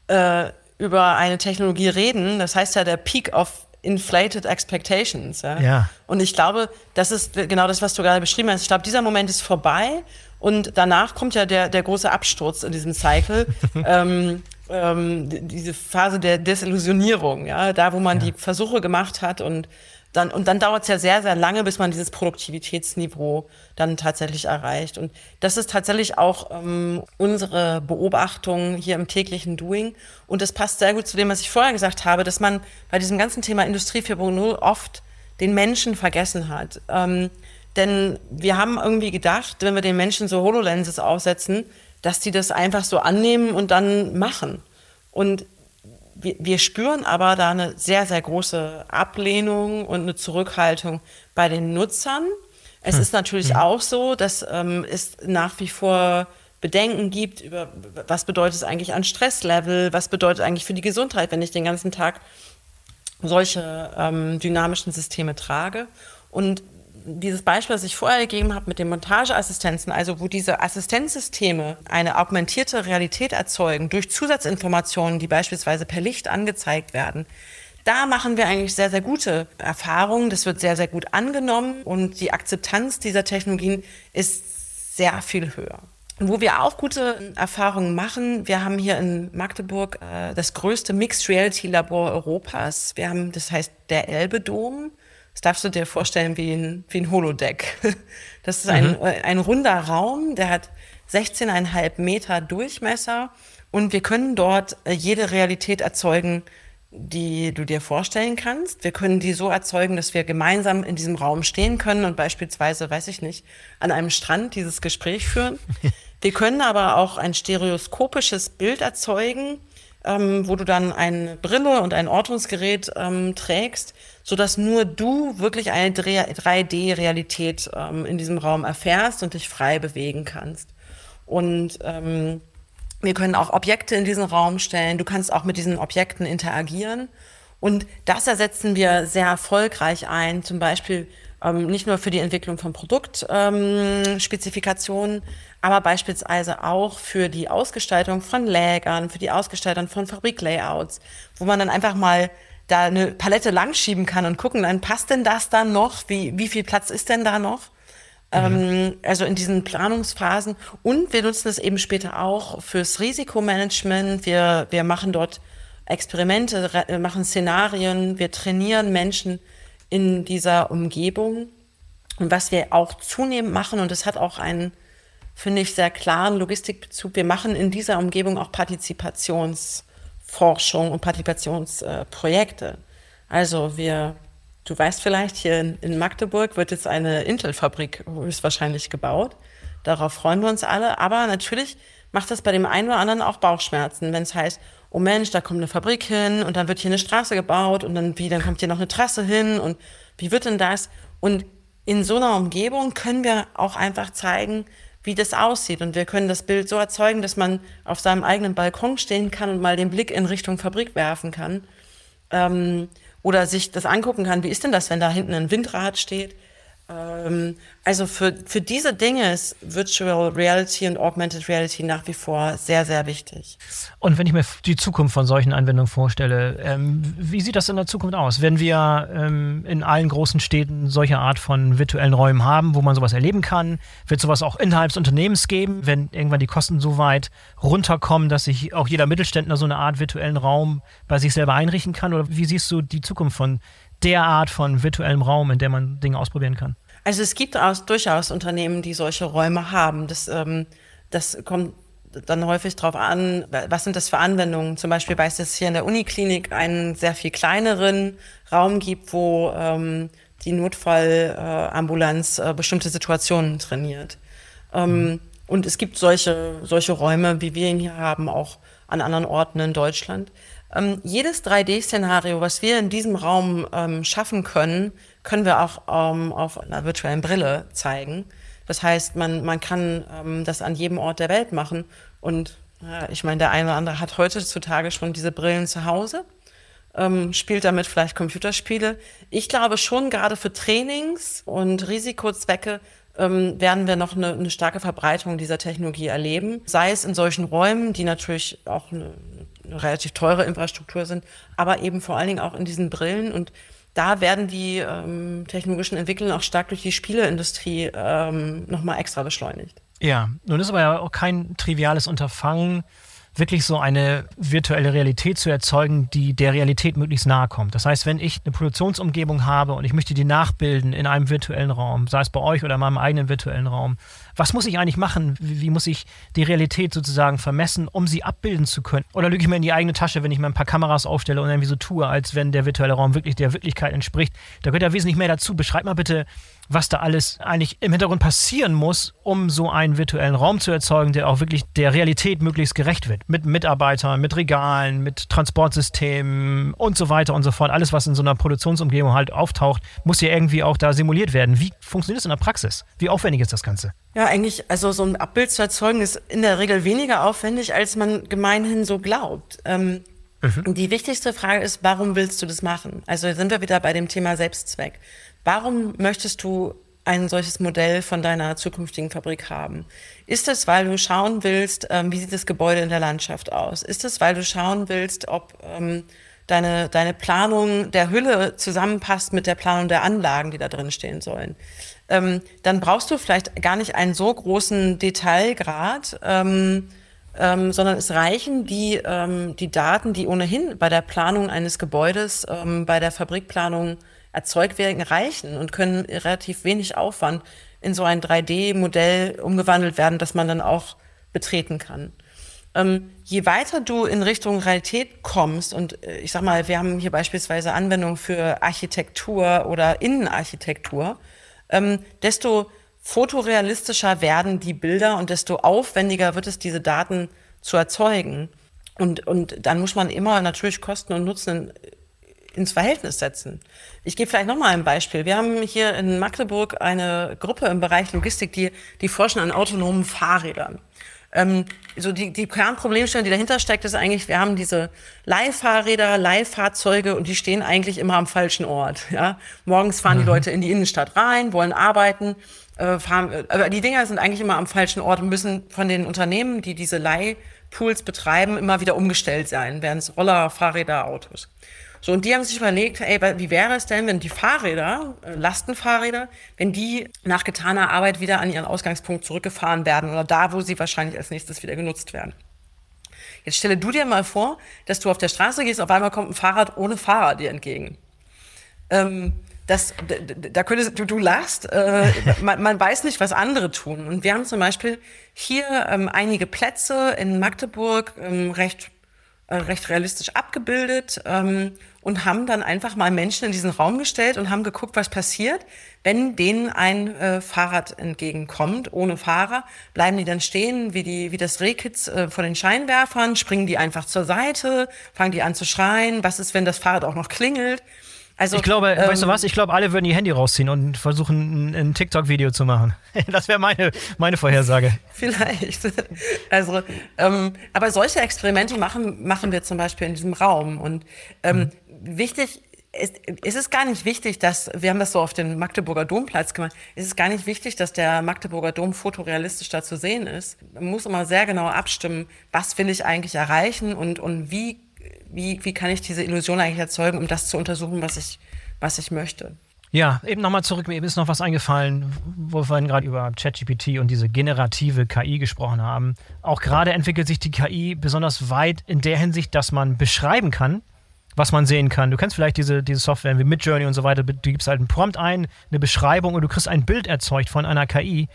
äh, über eine Technologie reden. Das heißt ja der Peak of inflated expectations. Ja? ja? Und ich glaube, das ist genau das, was du gerade beschrieben hast. Ich glaube, dieser Moment ist vorbei und danach kommt ja der, der große Absturz in diesem Cycle. ähm, ähm, diese Phase der Desillusionierung, ja, da wo man ja. die Versuche gemacht hat und dann, und dann dauert es ja sehr, sehr lange, bis man dieses Produktivitätsniveau dann tatsächlich erreicht. Und das ist tatsächlich auch ähm, unsere Beobachtung hier im täglichen Doing. Und das passt sehr gut zu dem, was ich vorher gesagt habe, dass man bei diesem ganzen Thema Industrie 4.0 oft den Menschen vergessen hat. Ähm, denn wir haben irgendwie gedacht, wenn wir den Menschen so HoloLenses aufsetzen, dass die das einfach so annehmen und dann machen. Und wir, wir spüren aber da eine sehr, sehr große Ablehnung und eine Zurückhaltung bei den Nutzern. Es hm. ist natürlich hm. auch so, dass ähm, es nach wie vor Bedenken gibt über, was bedeutet es eigentlich an Stresslevel, was bedeutet eigentlich für die Gesundheit, wenn ich den ganzen Tag solche ähm, dynamischen Systeme trage. Und dieses Beispiel, das ich vorher gegeben habe mit den Montageassistenzen, also wo diese Assistenzsysteme eine augmentierte Realität erzeugen durch Zusatzinformationen, die beispielsweise per Licht angezeigt werden, da machen wir eigentlich sehr, sehr gute Erfahrungen. Das wird sehr, sehr gut angenommen und die Akzeptanz dieser Technologien ist sehr viel höher. Wo wir auch gute Erfahrungen machen, wir haben hier in Magdeburg äh, das größte Mixed Reality Labor Europas. Wir haben, das heißt der Elbe Dom. Das darfst du dir vorstellen wie ein, wie ein Holodeck. Das ist ein, mhm. ein runder Raum, der hat 16,5 Meter Durchmesser und wir können dort äh, jede Realität erzeugen, die du dir vorstellen kannst. Wir können die so erzeugen, dass wir gemeinsam in diesem Raum stehen können und beispielsweise, weiß ich nicht, an einem Strand dieses Gespräch führen. Wir können aber auch ein stereoskopisches Bild erzeugen, ähm, wo du dann eine Brille und ein Ortungsgerät ähm, trägst, so dass nur du wirklich eine 3D-Realität ähm, in diesem Raum erfährst und dich frei bewegen kannst. Und ähm, wir können auch Objekte in diesen Raum stellen. Du kannst auch mit diesen Objekten interagieren. Und das ersetzen wir sehr erfolgreich ein, zum Beispiel Ähm, nicht nur für die Entwicklung von Produktspezifikationen, ähm, aber beispielsweise auch für die Ausgestaltung von Lägern, für die Ausgestaltung von Fabriklayouts, wo man dann einfach mal da eine Palette langschieben kann und gucken, dann passt denn das dann noch? Wie, wie viel Platz ist denn da noch? Mhm. also in diesen Planungsphasen. Und wir nutzen es eben später auch fürs Risikomanagement. Wir, wir machen dort Experimente, machen Szenarien, wir trainieren Menschen in dieser Umgebung. Und was wir auch zunehmend machen, und das hat auch einen, finde ich, sehr klaren Logistikbezug, wir machen in dieser Umgebung auch Partizipationsforschung und Partizipationsprojekte. Also wir, du weißt vielleicht, hier in, in Magdeburg wird jetzt eine Intel-Fabrik höchstwahrscheinlich gebaut. Darauf freuen wir uns alle. Aber natürlich macht das bei dem einen oder anderen auch Bauchschmerzen, wenn es heißt, oh Mensch, da kommt eine Fabrik hin und dann wird hier eine Straße gebaut und dann wie, dann kommt hier noch eine Trasse hin und wie wird denn das? Und in so einer Umgebung können wir auch einfach zeigen, wie das aussieht. Und wir können das Bild so erzeugen, dass man auf seinem eigenen Balkon stehen kann und mal den Blick in Richtung Fabrik werfen kann. Ähm, oder sich das angucken kann, wie ist denn das, wenn da hinten ein Windrad steht? Ähm, also für, für diese Dinge ist Virtual Reality und Augmented Reality nach wie vor sehr, sehr wichtig. Und wenn ich mir die Zukunft von solchen Anwendungen vorstelle, ähm, wie sieht das in der Zukunft aus? Wenn wir ähm, in allen großen Städten solche Art von virtuellen Räumen haben, wo man sowas erleben kann, wird sowas auch innerhalb des Unternehmens geben, wenn irgendwann die Kosten so weit runterkommen, dass sich auch jeder Mittelständler so eine Art virtuellen Raum bei sich selber einrichten kann? Oder wie siehst du die Zukunft von der Art von virtuellem Raum, in der man Dinge ausprobieren kann? Also es gibt auch durchaus Unternehmen, die solche Räume haben. Das, ähm, das kommt dann häufig darauf an, was sind das für Anwendungen. Zum Beispiel weiß es hier in der Uniklinik einen sehr viel kleineren Raum gibt, wo ähm, die Notfallambulanz äh, äh, bestimmte Situationen trainiert. Ähm, mhm. Und es gibt solche, solche Räume, wie wir ihn hier haben, auch an anderen Orten in Deutschland. Ähm, jedes 3D-Szenario, was wir in diesem Raum ähm, schaffen können, können wir auch ähm, auf einer virtuellen Brille zeigen. Das heißt, man, man kann ähm, das an jedem Ort der Welt machen. Und ja, ich meine, der eine oder andere hat heutzutage schon diese Brillen zu Hause, ähm, spielt damit vielleicht Computerspiele. Ich glaube schon, gerade für Trainings und Risikozwecke ähm, werden wir noch eine, eine starke Verbreitung dieser Technologie erleben. Sei es in solchen Räumen, die natürlich auch eine relativ teure Infrastruktur sind, aber eben vor allen Dingen auch in diesen Brillen. Und da werden die ähm, technologischen Entwicklungen auch stark durch die Spieleindustrie ähm, nochmal extra beschleunigt. Ja, nun ist aber ja auch kein triviales Unterfangen, wirklich so eine virtuelle Realität zu erzeugen, die der Realität möglichst nahe kommt. Das heißt, wenn ich eine Produktionsumgebung habe und ich möchte die nachbilden in einem virtuellen Raum, sei es bei euch oder in meinem eigenen virtuellen Raum, was muss ich eigentlich machen? Wie, wie, muss ich die Realität sozusagen vermessen, um sie abbilden zu können? Oder lüge ich mir in die eigene Tasche, wenn ich mir ein paar Kameras aufstelle und irgendwie so tue, als wenn der virtuelle Raum wirklich der Wirklichkeit entspricht? Da gehört ja wesentlich mehr dazu. Beschreib mal bitte, was da alles eigentlich im Hintergrund passieren muss, um so einen virtuellen Raum zu erzeugen, der auch wirklich der Realität möglichst gerecht wird. Mit Mitarbeitern, mit Regalen, mit Transportsystemen und so weiter und so fort. Alles, was in so einer Produktionsumgebung halt auftaucht, muss ja irgendwie auch da simuliert werden. Wie funktioniert das in der Praxis? Wie aufwendig ist das Ganze? Ja, eigentlich, also so ein Abbild zu erzeugen, ist in der Regel weniger aufwendig, als man gemeinhin so glaubt. Ähm, mhm. Die wichtigste Frage ist, warum willst du das machen? Also sind wir wieder bei dem Thema Selbstzweck. Warum möchtest du ein solches Modell von deiner zukünftigen Fabrik haben? Ist es, weil du schauen willst, ähm, wie sieht das Gebäude in der Landschaft aus? Ist es, weil du schauen willst, ob ähm, deine, deine Planung der Hülle zusammenpasst mit der Planung der Anlagen, die da drin stehen sollen? Ähm, dann brauchst du vielleicht gar nicht einen so großen Detailgrad, ähm, ähm, sondern es reichen die, ähm, die Daten, die ohnehin bei der Planung eines Gebäudes, bei der Fabrikplanung erzeugt werden, reichen und können relativ wenig Aufwand in so ein 3D-Modell umgewandelt werden, das man dann auch betreten kann. Ähm, je weiter du in Richtung Realität kommst, und äh, ich sag mal, wir haben hier beispielsweise Anwendungen für Architektur oder Innenarchitektur, ähm, desto fotorealistischer werden die Bilder und desto aufwendiger wird es, diese Daten zu erzeugen. Und, und dann muss man immer natürlich Kosten und Nutzen ins Verhältnis setzen. Ich gebe vielleicht noch mal ein Beispiel. Wir haben hier in Magdeburg eine Gruppe im Bereich Logistik, die, die forschen an autonomen Fahrrädern. Ähm, so die, die Kernproblemstellung, die dahinter steckt, ist eigentlich, wir haben diese Leihfahrräder, Leihfahrzeuge und die stehen eigentlich immer am falschen Ort. Ja? Morgens fahren mhm. die Leute in die Innenstadt rein, wollen arbeiten, äh, fahren, äh, aber die Dinger sind eigentlich immer am falschen Ort und müssen von den Unternehmen, die diese Leihpools betreiben, immer wieder umgestellt sein, während es Roller, Fahrräder, Autos. So, und die haben sich überlegt, ey, wie wäre es denn, wenn die Fahrräder, äh, Lastenfahrräder, wenn die nach getaner Arbeit wieder an ihren Ausgangspunkt zurückgefahren werden oder da, wo sie wahrscheinlich als nächstes wieder genutzt werden. Jetzt stelle du dir mal vor, dass du auf der Straße gehst, auf einmal kommt ein Fahrrad ohne Fahrer dir entgegen. Ähm, das, da könntest du, du lachst, äh, man, man weiß nicht, was andere tun. Und wir haben zum Beispiel hier ähm, einige Plätze in Magdeburg ähm, recht recht realistisch abgebildet ähm, und haben dann einfach mal Menschen in diesen Raum gestellt und haben geguckt, was passiert, wenn denen ein äh, Fahrrad entgegenkommt, ohne Fahrer. Bleiben die dann stehen, wie, die, wie das Rehkitz äh, vor den Scheinwerfern, springen die einfach zur Seite, fangen die an zu schreien, was ist, wenn das Fahrrad auch noch klingelt? Also, ich glaube, ähm, weißt du was? Ich glaube, alle würden ihr Handy rausziehen und versuchen, ein, ein TikTok-Video zu machen. Das wäre meine, meine Vorhersage. Vielleicht. Also, ähm, aber solche Experimente machen, machen wir zum Beispiel in diesem Raum. Und ähm, mhm. wichtig ist, ist es gar nicht wichtig, dass, wir haben das so auf den Magdeburger Domplatz gemacht, ist es gar nicht wichtig, dass der Magdeburger Dom fotorealistisch da zu sehen ist. Man muss immer sehr genau abstimmen, was will ich eigentlich erreichen und, und wie wie, wie kann ich diese Illusion eigentlich erzeugen, um das zu untersuchen, was ich, was ich möchte. Ja, eben nochmal zurück, mir ist noch was eingefallen, wo wir vorhin gerade über ChatGPT und diese generative KI gesprochen haben. Auch gerade entwickelt sich die KI besonders weit in der Hinsicht, dass man beschreiben kann, was man sehen kann. Du kennst vielleicht diese, diese Software wie Midjourney und so weiter. Du gibst halt einen Prompt ein, eine Beschreibung und du kriegst ein Bild erzeugt von einer KI.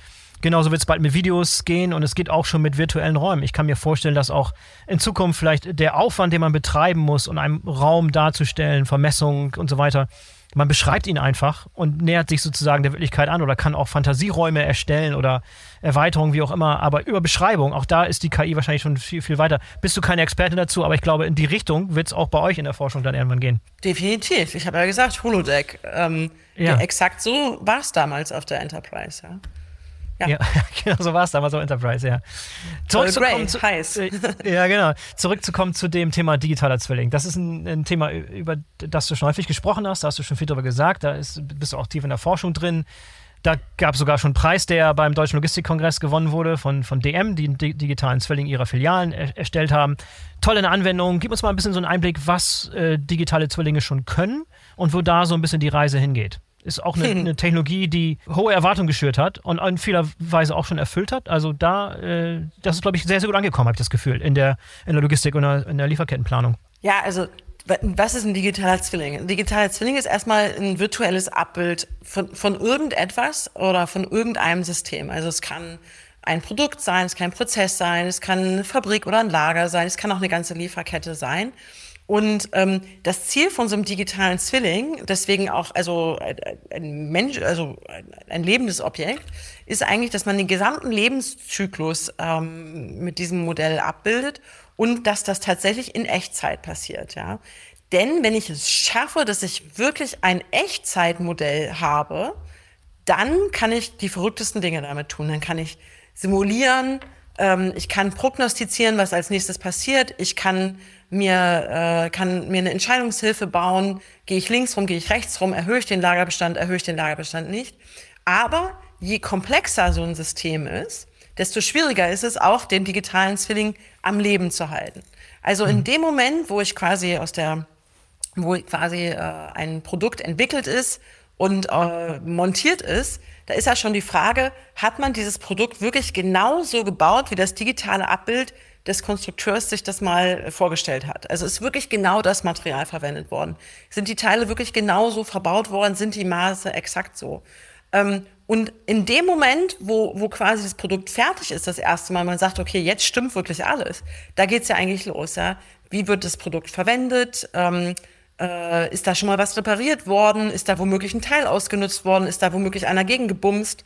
Genauso wird es bald mit Videos gehen und es geht auch schon mit virtuellen Räumen. Ich kann mir vorstellen, dass auch in Zukunft vielleicht der Aufwand, den man betreiben muss, um einen Raum darzustellen, Vermessung und so weiter, man beschreibt ihn einfach und nähert sich sozusagen der Wirklichkeit an oder kann auch Fantasieräume erstellen oder Erweiterungen, wie auch immer. Aber über Beschreibung, auch da ist die KI wahrscheinlich schon viel, viel weiter. Bist du keine Expertin dazu, aber ich glaube, in die Richtung wird es auch bei euch in der Forschung dann irgendwann gehen. Definitiv. Ich habe ja gesagt, Holodeck. Ähm, ja. Exakt so war es damals auf der Enterprise. Ja. Ja, ja genau, so war es damals auf Enterprise, ja. Zurückzukommen zu, heiß. Äh, ja, genau. Zurückzukommen zu dem Thema digitaler Zwilling. Das ist ein, ein, Thema, über das du schon häufig gesprochen hast, da hast du schon viel drüber gesagt, da ist, bist du auch tief in der Forschung drin. Da gab es sogar schon einen Preis, der beim Deutschen Logistikkongress gewonnen wurde von, von DM, die einen digitalen Zwilling ihrer Filialen er, erstellt haben. Tolle Anwendung. Gib uns mal ein bisschen so einen Einblick, was äh, digitale Zwillinge schon können und wo da so ein bisschen die Reise hingeht ist auch eine, eine, Technologie, die hohe Erwartungen geschürt hat und in vieler Weise auch schon erfüllt hat. Also da, äh, das ist, glaube ich, sehr, sehr gut angekommen, habe ich das Gefühl, in der, in der Logistik und in der Lieferkettenplanung. Ja, also was ist ein digitaler Zwilling? Ein digitaler Zwilling ist erstmal ein virtuelles Abbild von, von irgendetwas oder von irgendeinem System. Also es kann ein Produkt sein, es kann ein Prozess sein, es kann eine Fabrik oder ein Lager sein, es kann auch eine ganze Lieferkette sein. Und ähm, das Ziel von so einem digitalen Zwilling, deswegen auch also ein Mensch, also ein lebendes Objekt, ist eigentlich, dass man den gesamten Lebenszyklus ähm, mit diesem Modell abbildet und dass das tatsächlich in Echtzeit passiert. Ja, denn wenn ich es schaffe, dass ich wirklich ein Echtzeitmodell habe, dann kann ich die verrücktesten Dinge damit tun. Dann kann ich simulieren, ähm, ich kann prognostizieren, was als nächstes passiert. Ich kann mir, äh, kann mir eine Entscheidungshilfe bauen, gehe ich links rum, gehe ich rechts rum, erhöhe ich den Lagerbestand, erhöhe ich den Lagerbestand nicht. Aber je komplexer so ein System ist, desto schwieriger ist es auch, den digitalen Zwilling am Leben zu halten. Also in mhm. dem Moment, wo ich quasi aus der, wo quasi äh, ein Produkt entwickelt ist und äh, montiert ist, da ist ja schon die Frage, hat man dieses Produkt wirklich genauso gebaut, wie das digitale Abbild des Konstrukteurs sich das mal vorgestellt hat. Also ist wirklich genau das Material verwendet worden. Sind die Teile wirklich genauso verbaut worden? Sind die Maße exakt so? Ähm, und in dem Moment, wo, wo quasi das Produkt fertig ist, das erste Mal, man sagt, okay, jetzt stimmt wirklich alles, da geht's ja eigentlich los. Ja? Wie wird das Produkt verwendet? Ähm, äh, ist da schon mal was repariert worden? Ist da womöglich ein Teil ausgenutzt worden? Ist da womöglich einer gegengebumst?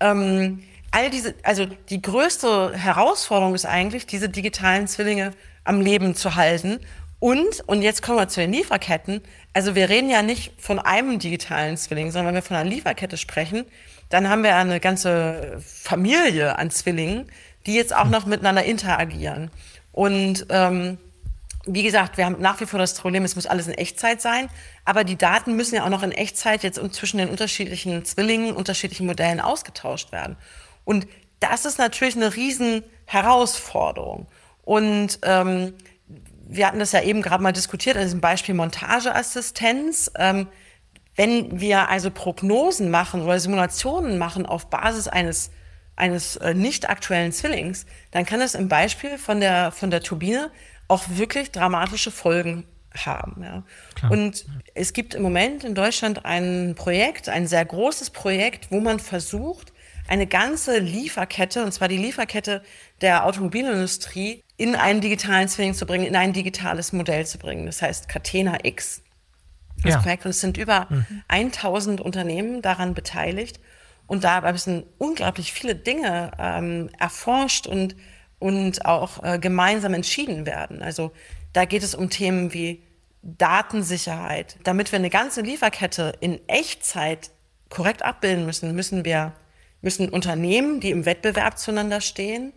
Ähm, all diese, also die größte Herausforderung ist eigentlich, diese digitalen Zwillinge am Leben zu halten. Und, und jetzt kommen wir zu den Lieferketten. Also wir reden ja nicht von einem digitalen Zwilling, sondern wenn wir von einer Lieferkette sprechen, dann haben wir eine ganze Familie an Zwillingen, die jetzt auch noch miteinander interagieren. Und ähm, wie gesagt, wir haben nach wie vor das Problem, es muss alles in Echtzeit sein, aber die Daten müssen ja auch noch in Echtzeit jetzt zwischen den unterschiedlichen Zwillingen, unterschiedlichen Modellen ausgetauscht werden. Und das ist natürlich eine riesen Herausforderung. Und ähm, wir hatten das ja eben gerade mal diskutiert, also diesem Beispiel Montageassistenz. Ähm, wenn wir also Prognosen machen oder Simulationen machen auf Basis eines eines äh, nicht aktuellen Zwillings, dann kann das im Beispiel von der von der Turbine auch wirklich dramatische Folgen haben. Ja. Und es gibt im Moment in Deutschland ein Projekt, ein sehr großes Projekt, wo man versucht, eine ganze Lieferkette, und zwar die Lieferkette der Automobilindustrie, in einen digitalen Zwilling zu bringen, in ein digitales Modell zu bringen. Das heißt Catena X. Das ja. Projekt. Und es sind über mhm. 1000 Unternehmen daran beteiligt. Und dabei sind unglaublich viele Dinge ähm, erforscht und und auch äh, gemeinsam entschieden werden. Also da geht es um Themen wie Datensicherheit. Damit wir eine ganze Lieferkette in Echtzeit korrekt abbilden müssen, müssen wir müssen Unternehmen, die im Wettbewerb zueinander stehen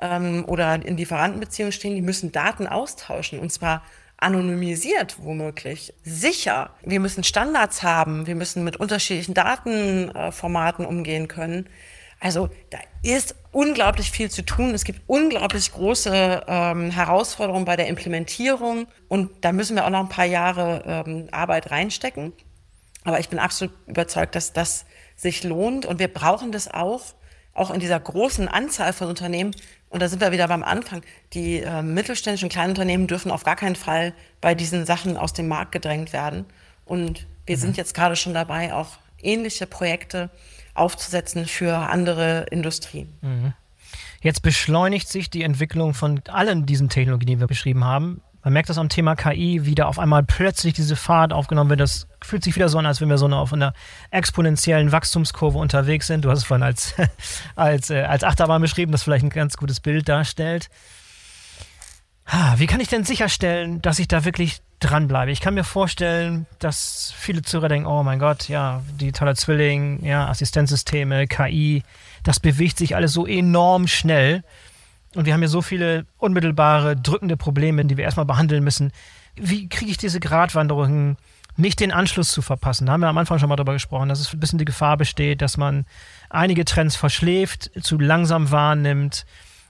ähm, oder in Lieferantenbeziehungen stehen, die müssen Daten austauschen und zwar anonymisiert womöglich, sicher. Wir müssen Standards haben, wir müssen mit unterschiedlichen Datenformaten umgehen können. Also da ist unglaublich viel zu tun. Es gibt unglaublich große ähm, Herausforderungen bei der Implementierung und da müssen wir auch noch ein paar Jahre ähm, Arbeit reinstecken. Aber ich bin absolut überzeugt, dass das sich lohnt und wir brauchen das auch, auch in dieser großen Anzahl von Unternehmen. Und da sind wir wieder beim Anfang. Die äh, mittelständischen kleinen Unternehmen dürfen auf gar keinen Fall bei diesen Sachen aus dem Markt gedrängt werden. Und wir mhm. sind jetzt gerade schon dabei, auch ähnliche Projekte aufzusetzen für andere Industrien. Mhm. Jetzt beschleunigt sich die Entwicklung von allen diesen Technologien, die wir beschrieben haben. Man merkt das am Thema KI, wie da auf einmal plötzlich diese Fahrt aufgenommen wird. Das fühlt sich wieder so an, als wenn wir so eine, auf einer exponentiellen Wachstumskurve unterwegs sind. Du hast es vorhin als, als, äh, als Achterbahn beschrieben, das vielleicht ein ganz gutes Bild darstellt. Wie kann ich denn sicherstellen, dass ich da wirklich dranbleibe? Ich kann mir vorstellen, dass viele Zuhörer denken, oh mein Gott, ja, digitaler Zwilling, ja, Assistenzsysteme, KI, das bewegt sich alles so enorm schnell. Und wir haben ja so viele unmittelbare, drückende Probleme, die wir erstmal behandeln müssen. Wie kriege ich diese Gratwanderung nicht den Anschluss zu verpassen? Da haben wir am Anfang schon mal darüber gesprochen, dass es ein bisschen die Gefahr besteht, dass man einige Trends verschläft, zu langsam wahrnimmt,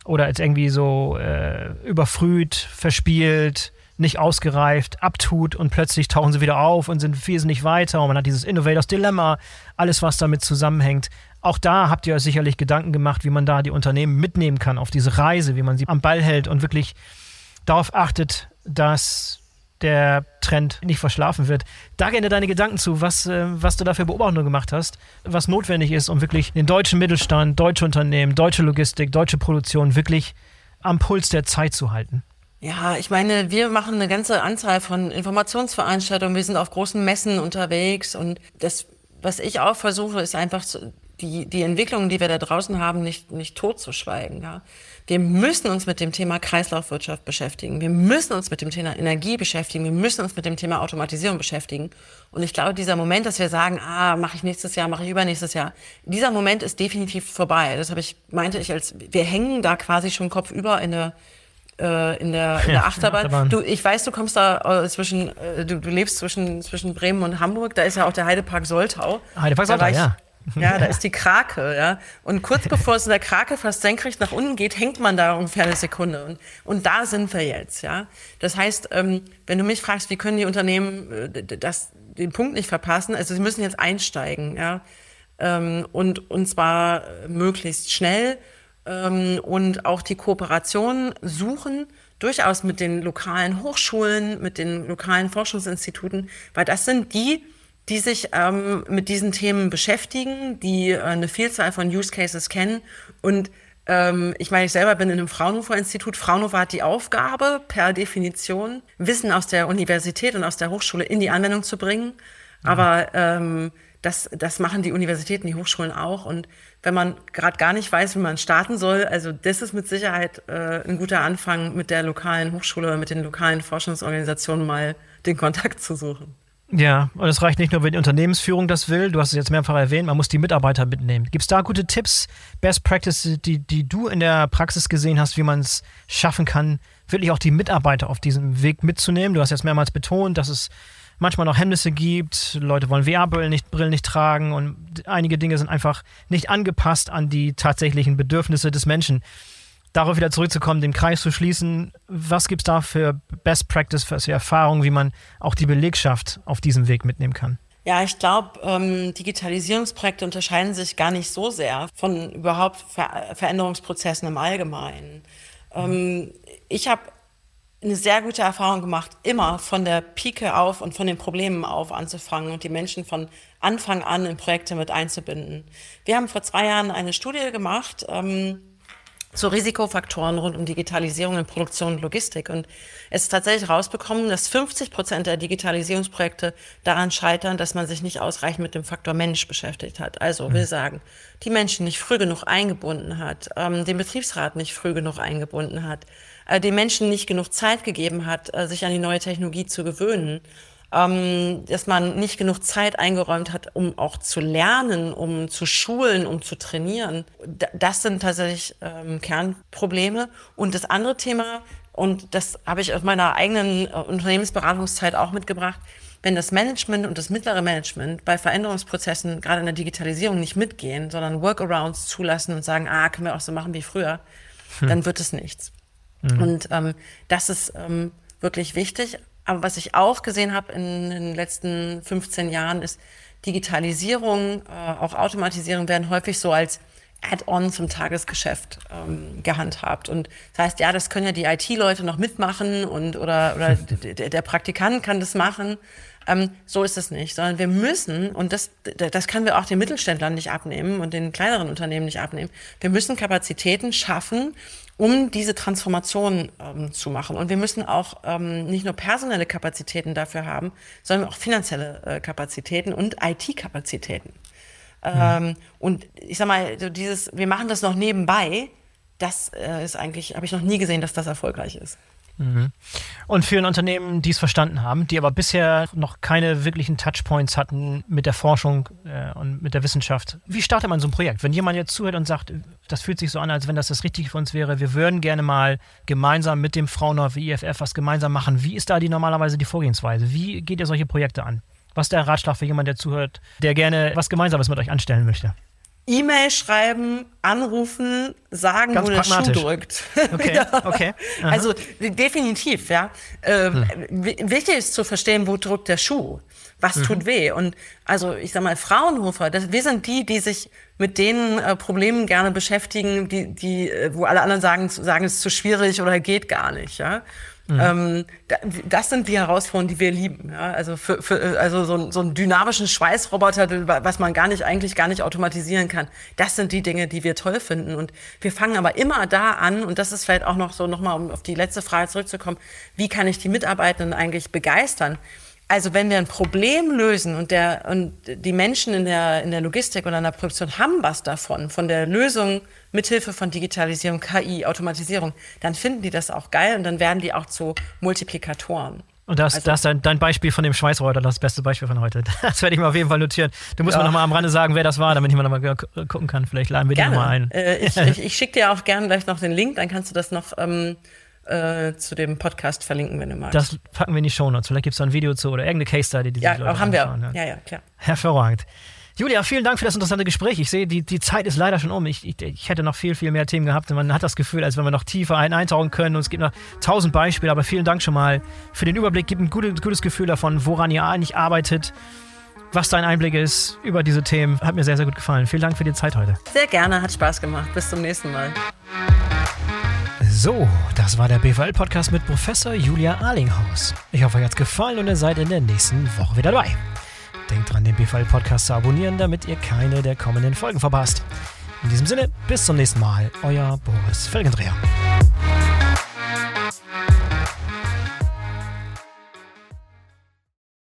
oder als irgendwie so äh, überfrüht, verspielt, nicht ausgereift, abtut und plötzlich tauchen sie wieder auf und sind wesentlich weiter und man hat dieses Innovators Dilemma, alles was damit zusammenhängt. Auch da habt ihr euch sicherlich Gedanken gemacht, wie man da die Unternehmen mitnehmen kann auf diese Reise, wie man sie am Ball hält und wirklich darauf achtet, dass der Trend nicht verschlafen wird. Da gerne deine Gedanken zu, was, äh, was du dafür Beobachtungen gemacht hast, was notwendig ist, um wirklich den deutschen Mittelstand, deutsche Unternehmen, deutsche Logistik, deutsche Produktion wirklich am Puls der Zeit zu halten. Ja, ich meine, wir machen eine ganze Anzahl von Informationsveranstaltungen. Wir sind auf großen Messen unterwegs und das, was ich auch versuche, ist einfach die, die Entwicklungen, die wir da draußen haben, nicht, nicht totzuschweigen. Ja. Wir müssen uns mit dem Thema Kreislaufwirtschaft beschäftigen. Wir müssen uns mit dem Thema Energie beschäftigen. Wir müssen uns mit dem Thema Automatisierung beschäftigen. Und ich glaube, dieser Moment, dass wir sagen, ah, mache ich nächstes Jahr, mache ich übernächstes Jahr, dieser Moment ist definitiv vorbei. Das habe ich, meinte ich, als wir hängen da quasi schon kopfüber in der äh, in der, in der Achterbahn. Achterbahn. Du, ich weiß, du kommst da äh, zwischen, äh, du, du lebst zwischen, zwischen Bremen und Hamburg. Da ist ja auch der Heidepark Soltau. Heidepark Soltau, ja. Ja, da ist die Krake, ja. Und kurz bevor es in der Krake fast senkrecht nach unten geht, hängt man da ungefähr eine Sekunde. Und, und da sind wir jetzt, ja. Das heißt, ähm, wenn du mich fragst, wie können die Unternehmen äh, das, den Punkt nicht verpassen, also sie müssen jetzt einsteigen, ja. Ähm, und, und zwar möglichst schnell ähm, und auch die Kooperation suchen, durchaus mit den lokalen Hochschulen, mit den lokalen Forschungsinstituten, weil das sind die, die sich ähm, mit diesen Themen beschäftigen, die äh, eine Vielzahl von Use Cases kennen. Und ähm, ich meine, ich selber bin in einem Fraunhofer-Institut. Fraunhofer hat die Aufgabe, per Definition, Wissen aus der Universität und aus der Hochschule in die Anwendung zu bringen. Mhm. Aber ähm, das, das machen die Universitäten, die Hochschulen auch. Und wenn man gerade gar nicht weiß, wie man starten soll, also das ist mit Sicherheit äh, ein guter Anfang, mit der lokalen Hochschule mit den lokalen Forschungsorganisationen mal den Kontakt zu suchen. Ja, und es reicht nicht nur, wenn die Unternehmensführung das will, du hast es jetzt mehrfach erwähnt, man muss die Mitarbeiter mitnehmen. Gibt es da gute Tipps, Best Practices, die, die du in der Praxis gesehen hast, wie man es schaffen kann, wirklich auch die Mitarbeiter auf diesem Weg mitzunehmen? Du hast jetzt mehrmals betont, dass es manchmal noch Hemmnisse gibt, Leute wollen VR-Brillen nicht, Brillen nicht tragen und einige Dinge sind einfach nicht angepasst an die tatsächlichen Bedürfnisse des Menschen darauf wieder zurückzukommen, den Kreis zu schließen, was gibt es da für Best Practice, für Erfahrungen, wie man auch die Belegschaft auf diesem Weg mitnehmen kann? Ja, ich glaube, ähm, Digitalisierungsprojekte unterscheiden sich gar nicht so sehr von überhaupt Ver Veränderungsprozessen im Allgemeinen. Ähm, ich habe eine sehr gute Erfahrung gemacht, immer von der Pike auf und von den Problemen auf anzufangen und die Menschen von Anfang an in Projekte mit einzubinden. Wir haben vor zwei Jahren eine Studie gemacht, ähm, zu Risikofaktoren rund um Digitalisierung in Produktion und Logistik. Und es ist tatsächlich rausbekommen, dass 50 Prozent der Digitalisierungsprojekte daran scheitern, dass man sich nicht ausreichend mit dem Faktor Mensch beschäftigt hat. Also will mhm. sagen, die Menschen nicht früh genug eingebunden hat, ähm, den Betriebsrat nicht früh genug eingebunden hat, äh, den Menschen nicht genug Zeit gegeben hat, äh, sich an die neue Technologie zu gewöhnen ähm, dass man nicht genug Zeit eingeräumt hat, um auch zu lernen, um zu schulen, um zu trainieren. Das sind tatsächlich ähm, Kernprobleme. Und das andere Thema, und das habe ich aus meiner eigenen äh, Unternehmensberatungszeit auch mitgebracht, wenn das Management und das mittlere Management bei Veränderungsprozessen, gerade in der Digitalisierung, nicht mitgehen, sondern Workarounds zulassen und sagen, ah, können wir auch so machen wie früher, hm. dann wird es nichts. Mhm. Und ähm, das ist ähm, wirklich wichtig. Aber was ich auch gesehen habe in den letzten 15 Jahren ist, Digitalisierung, äh, auch Automatisierung werden häufig so als Add-on zum Tagesgeschäft ähm, gehandhabt. Und das heißt, ja, das können ja die IT-Leute noch mitmachen und oder, oder der, Praktikant kann das machen. Ähm, so ist es nicht, sondern wir müssen, und das, das können wir auch den Mittelständlern nicht abnehmen und den kleineren Unternehmen nicht abnehmen, wir müssen Kapazitäten schaffen, um diese Transformation ähm, zu machen. Und wir müssen auch ähm, nicht nur personelle Kapazitäten dafür haben, sondern auch finanzielle äh, Kapazitäten und IT-Kapazitäten. Mhm. und ich sag mal, so dieses, wir machen das noch nebenbei, das äh, ist eigentlich, habe ich noch nie gesehen, dass das erfolgreich ist. Mhm. Und für ein Unternehmen, die es verstanden haben, die aber bisher noch keine wirklichen Touchpoints hatten mit der Forschung äh, und mit der Wissenschaft, wie startet man so ein Projekt? Wenn jemand jetzt zuhört und sagt, das fühlt sich so an, als wenn das das Richtige für uns wäre, wir würden gerne mal gemeinsam mit dem Fraunhofer IFF was gemeinsam machen. Wie ist da die normalerweise die Vorgehensweise? Wie geht ihr solche Projekte an? Was ist der Ratschlag für jemanden, der zuhört, der gerne was Gemeinsames mit euch anstellen möchte? E-Mail schreiben, anrufen, sagen, Ganz wo der Schuh drückt. Okay, ja. okay. Aha. Also definitiv, ja. Ähm, hm. Wichtig ist zu verstehen, wo drückt der Schuh. Was mhm. tut weh? Und also ich sag mal, Fraunhofer, das, wir sind die, die sich mit den äh, Problemen gerne beschäftigen, die, die, äh, wo alle anderen sagen, sagen, es ist zu schwierig oder geht gar nicht, ja. Mhm. Ähm, das sind die Herausforderungen, die wir lieben. Ja? Also, für, für, also so, so einen dynamischen Schweißroboter, was man gar nicht, eigentlich gar nicht automatisieren kann. Das sind die Dinge, die wir toll finden. Und wir fangen aber immer da an, und das ist vielleicht auch noch so, nochmal, um auf die letzte Frage zurückzukommen, wie kann ich die Mitarbeitenden eigentlich begeistern? Also wenn wir ein Problem lösen und, der, und die Menschen in der, in der Logistik oder in der Produktion haben was davon, von der Lösung mithilfe von Digitalisierung, KI, Automatisierung, dann finden die das auch geil und dann werden die auch zu Multiplikatoren. Und das, also, das dein, dein Beispiel von dem Schweißreuter, das beste Beispiel von heute. Das werde ich mir auf jeden Fall notieren. Du musst ja. mir nochmal am Rande sagen, wer das war, damit ich mal nochmal gucken kann. Vielleicht laden wir gerne. den nochmal ein. Äh, ich ich, ich schicke dir auch gerne gleich noch den Link, dann kannst du das noch ähm, äh, zu dem Podcast verlinken, wenn du magst. Das packen wir in die Show Notes. Vielleicht gibt es da ein Video zu oder irgendeine Case Study, die Ja, die Leute haben wir. auch. Ja, ja, klar. Hervorragend. Julia, vielen Dank für das interessante Gespräch. Ich sehe, die, die Zeit ist leider schon um. Ich, ich, ich hätte noch viel, viel mehr Themen gehabt. Man hat das Gefühl, als wenn wir noch tiefer ein eintauchen können. Und es gibt noch tausend Beispiele. Aber vielen Dank schon mal für den Überblick. Gibt ein gutes, gutes Gefühl davon, woran ihr eigentlich arbeitet, was dein Einblick ist über diese Themen. Hat mir sehr, sehr gut gefallen. Vielen Dank für die Zeit heute. Sehr gerne, hat Spaß gemacht. Bis zum nächsten Mal. So, das war der BVL-Podcast mit Professor Julia Arlinghaus. Ich hoffe, euch hat es gefallen und ihr seid in der nächsten Woche wieder dabei. Denkt dran, den BVL-Podcast zu abonnieren, damit ihr keine der kommenden Folgen verpasst. In diesem Sinne, bis zum nächsten Mal, euer Boris Felgendreher.